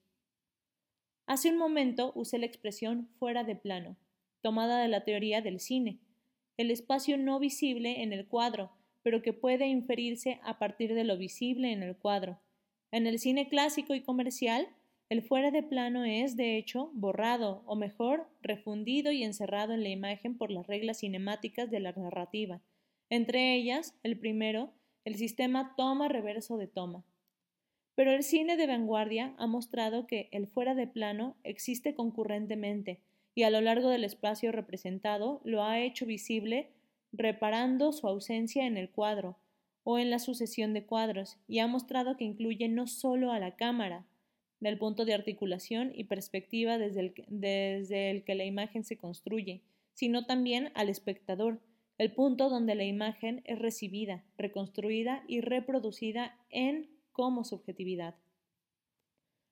Hace un momento usé la expresión fuera de plano, tomada de la teoría del cine, el espacio no visible en el cuadro, pero que puede inferirse a partir de lo visible en el cuadro. En el cine clásico y comercial, el fuera de plano es, de hecho, borrado, o mejor, refundido y encerrado en la imagen por las reglas cinemáticas de la narrativa. Entre ellas, el primero, el sistema toma reverso de toma. Pero el cine de vanguardia ha mostrado que el fuera de plano existe concurrentemente y a lo largo del espacio representado lo ha hecho visible reparando su ausencia en el cuadro o en la sucesión de cuadros y ha mostrado que incluye no solo a la cámara, del punto de articulación y perspectiva desde el, desde el que la imagen se construye, sino también al espectador, el punto donde la imagen es recibida, reconstruida y reproducida en como subjetividad.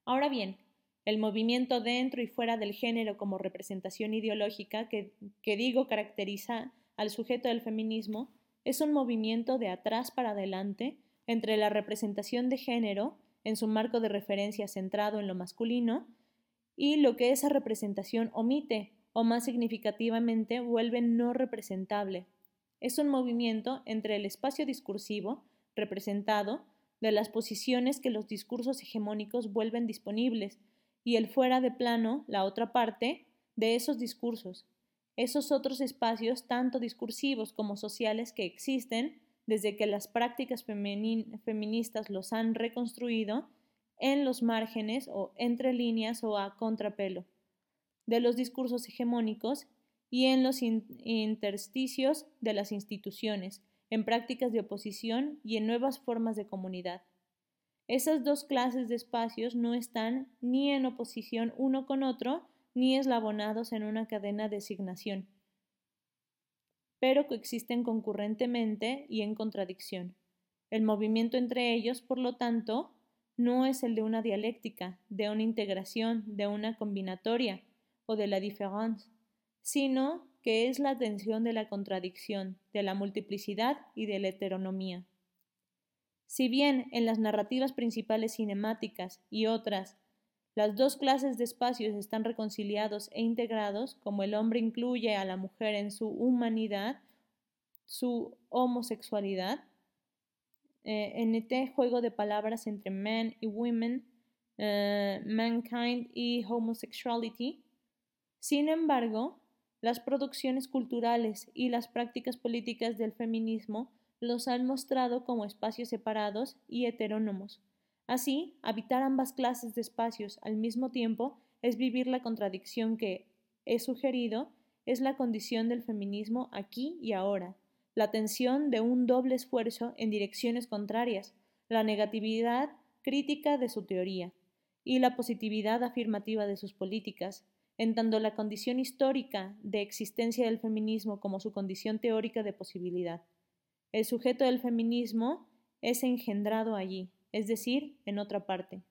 Ahora bien, el movimiento dentro y fuera del género como representación ideológica que, digo caracteriza al sujeto del feminismo es un movimiento de atrás para adelante entre la representación de género en su marco de referencia centrado en lo masculino, y lo que esa representación omite o más significativamente vuelve no representable. Es un movimiento entre el espacio discursivo, representado, de las posiciones que los discursos hegemónicos vuelven disponibles, y el fuera de plano, la otra parte, de esos discursos, esos otros espacios tanto discursivos como sociales que existen desde que las prácticas feministas los han reconstruido en los márgenes o entre líneas o a contrapelo de los discursos hegemónicos y en los intersticios de las instituciones, en prácticas de oposición y en nuevas formas de comunidad. Esas dos clases de espacios no están ni en oposición uno con otro, ni eslabonados en una cadena de asignación pero coexisten concurrentemente y en contradicción. El movimiento entre ellos, por lo tanto, no es el de una dialéctica, de una integración, de una combinatoria o de la différence, sino que es la tensión de la contradicción, de la multiplicidad y de la heteronomía. Si bien en las narrativas principales cinemáticas y otras las dos clases de espacios están reconciliados e integrados, como el hombre incluye a la mujer en su humanidad, su homosexualidad. Eh, en este juego de palabras entre man y women, eh, mankind y homosexuality. Sin embargo, las producciones culturales y las prácticas políticas del feminismo los han mostrado como espacios separados y heterónomos Así, habitar ambas clases de espacios al mismo tiempo es vivir la contradicción que, he sugerido, es la condición del feminismo aquí y ahora, la tensión de un doble esfuerzo en direcciones contrarias, la negatividad crítica de su teoría y la positividad afirmativa de sus políticas, en tanto la condición histórica de existencia del feminismo como su condición teórica de posibilidad. El sujeto del feminismo es engendrado allí, es decir, en otra parte.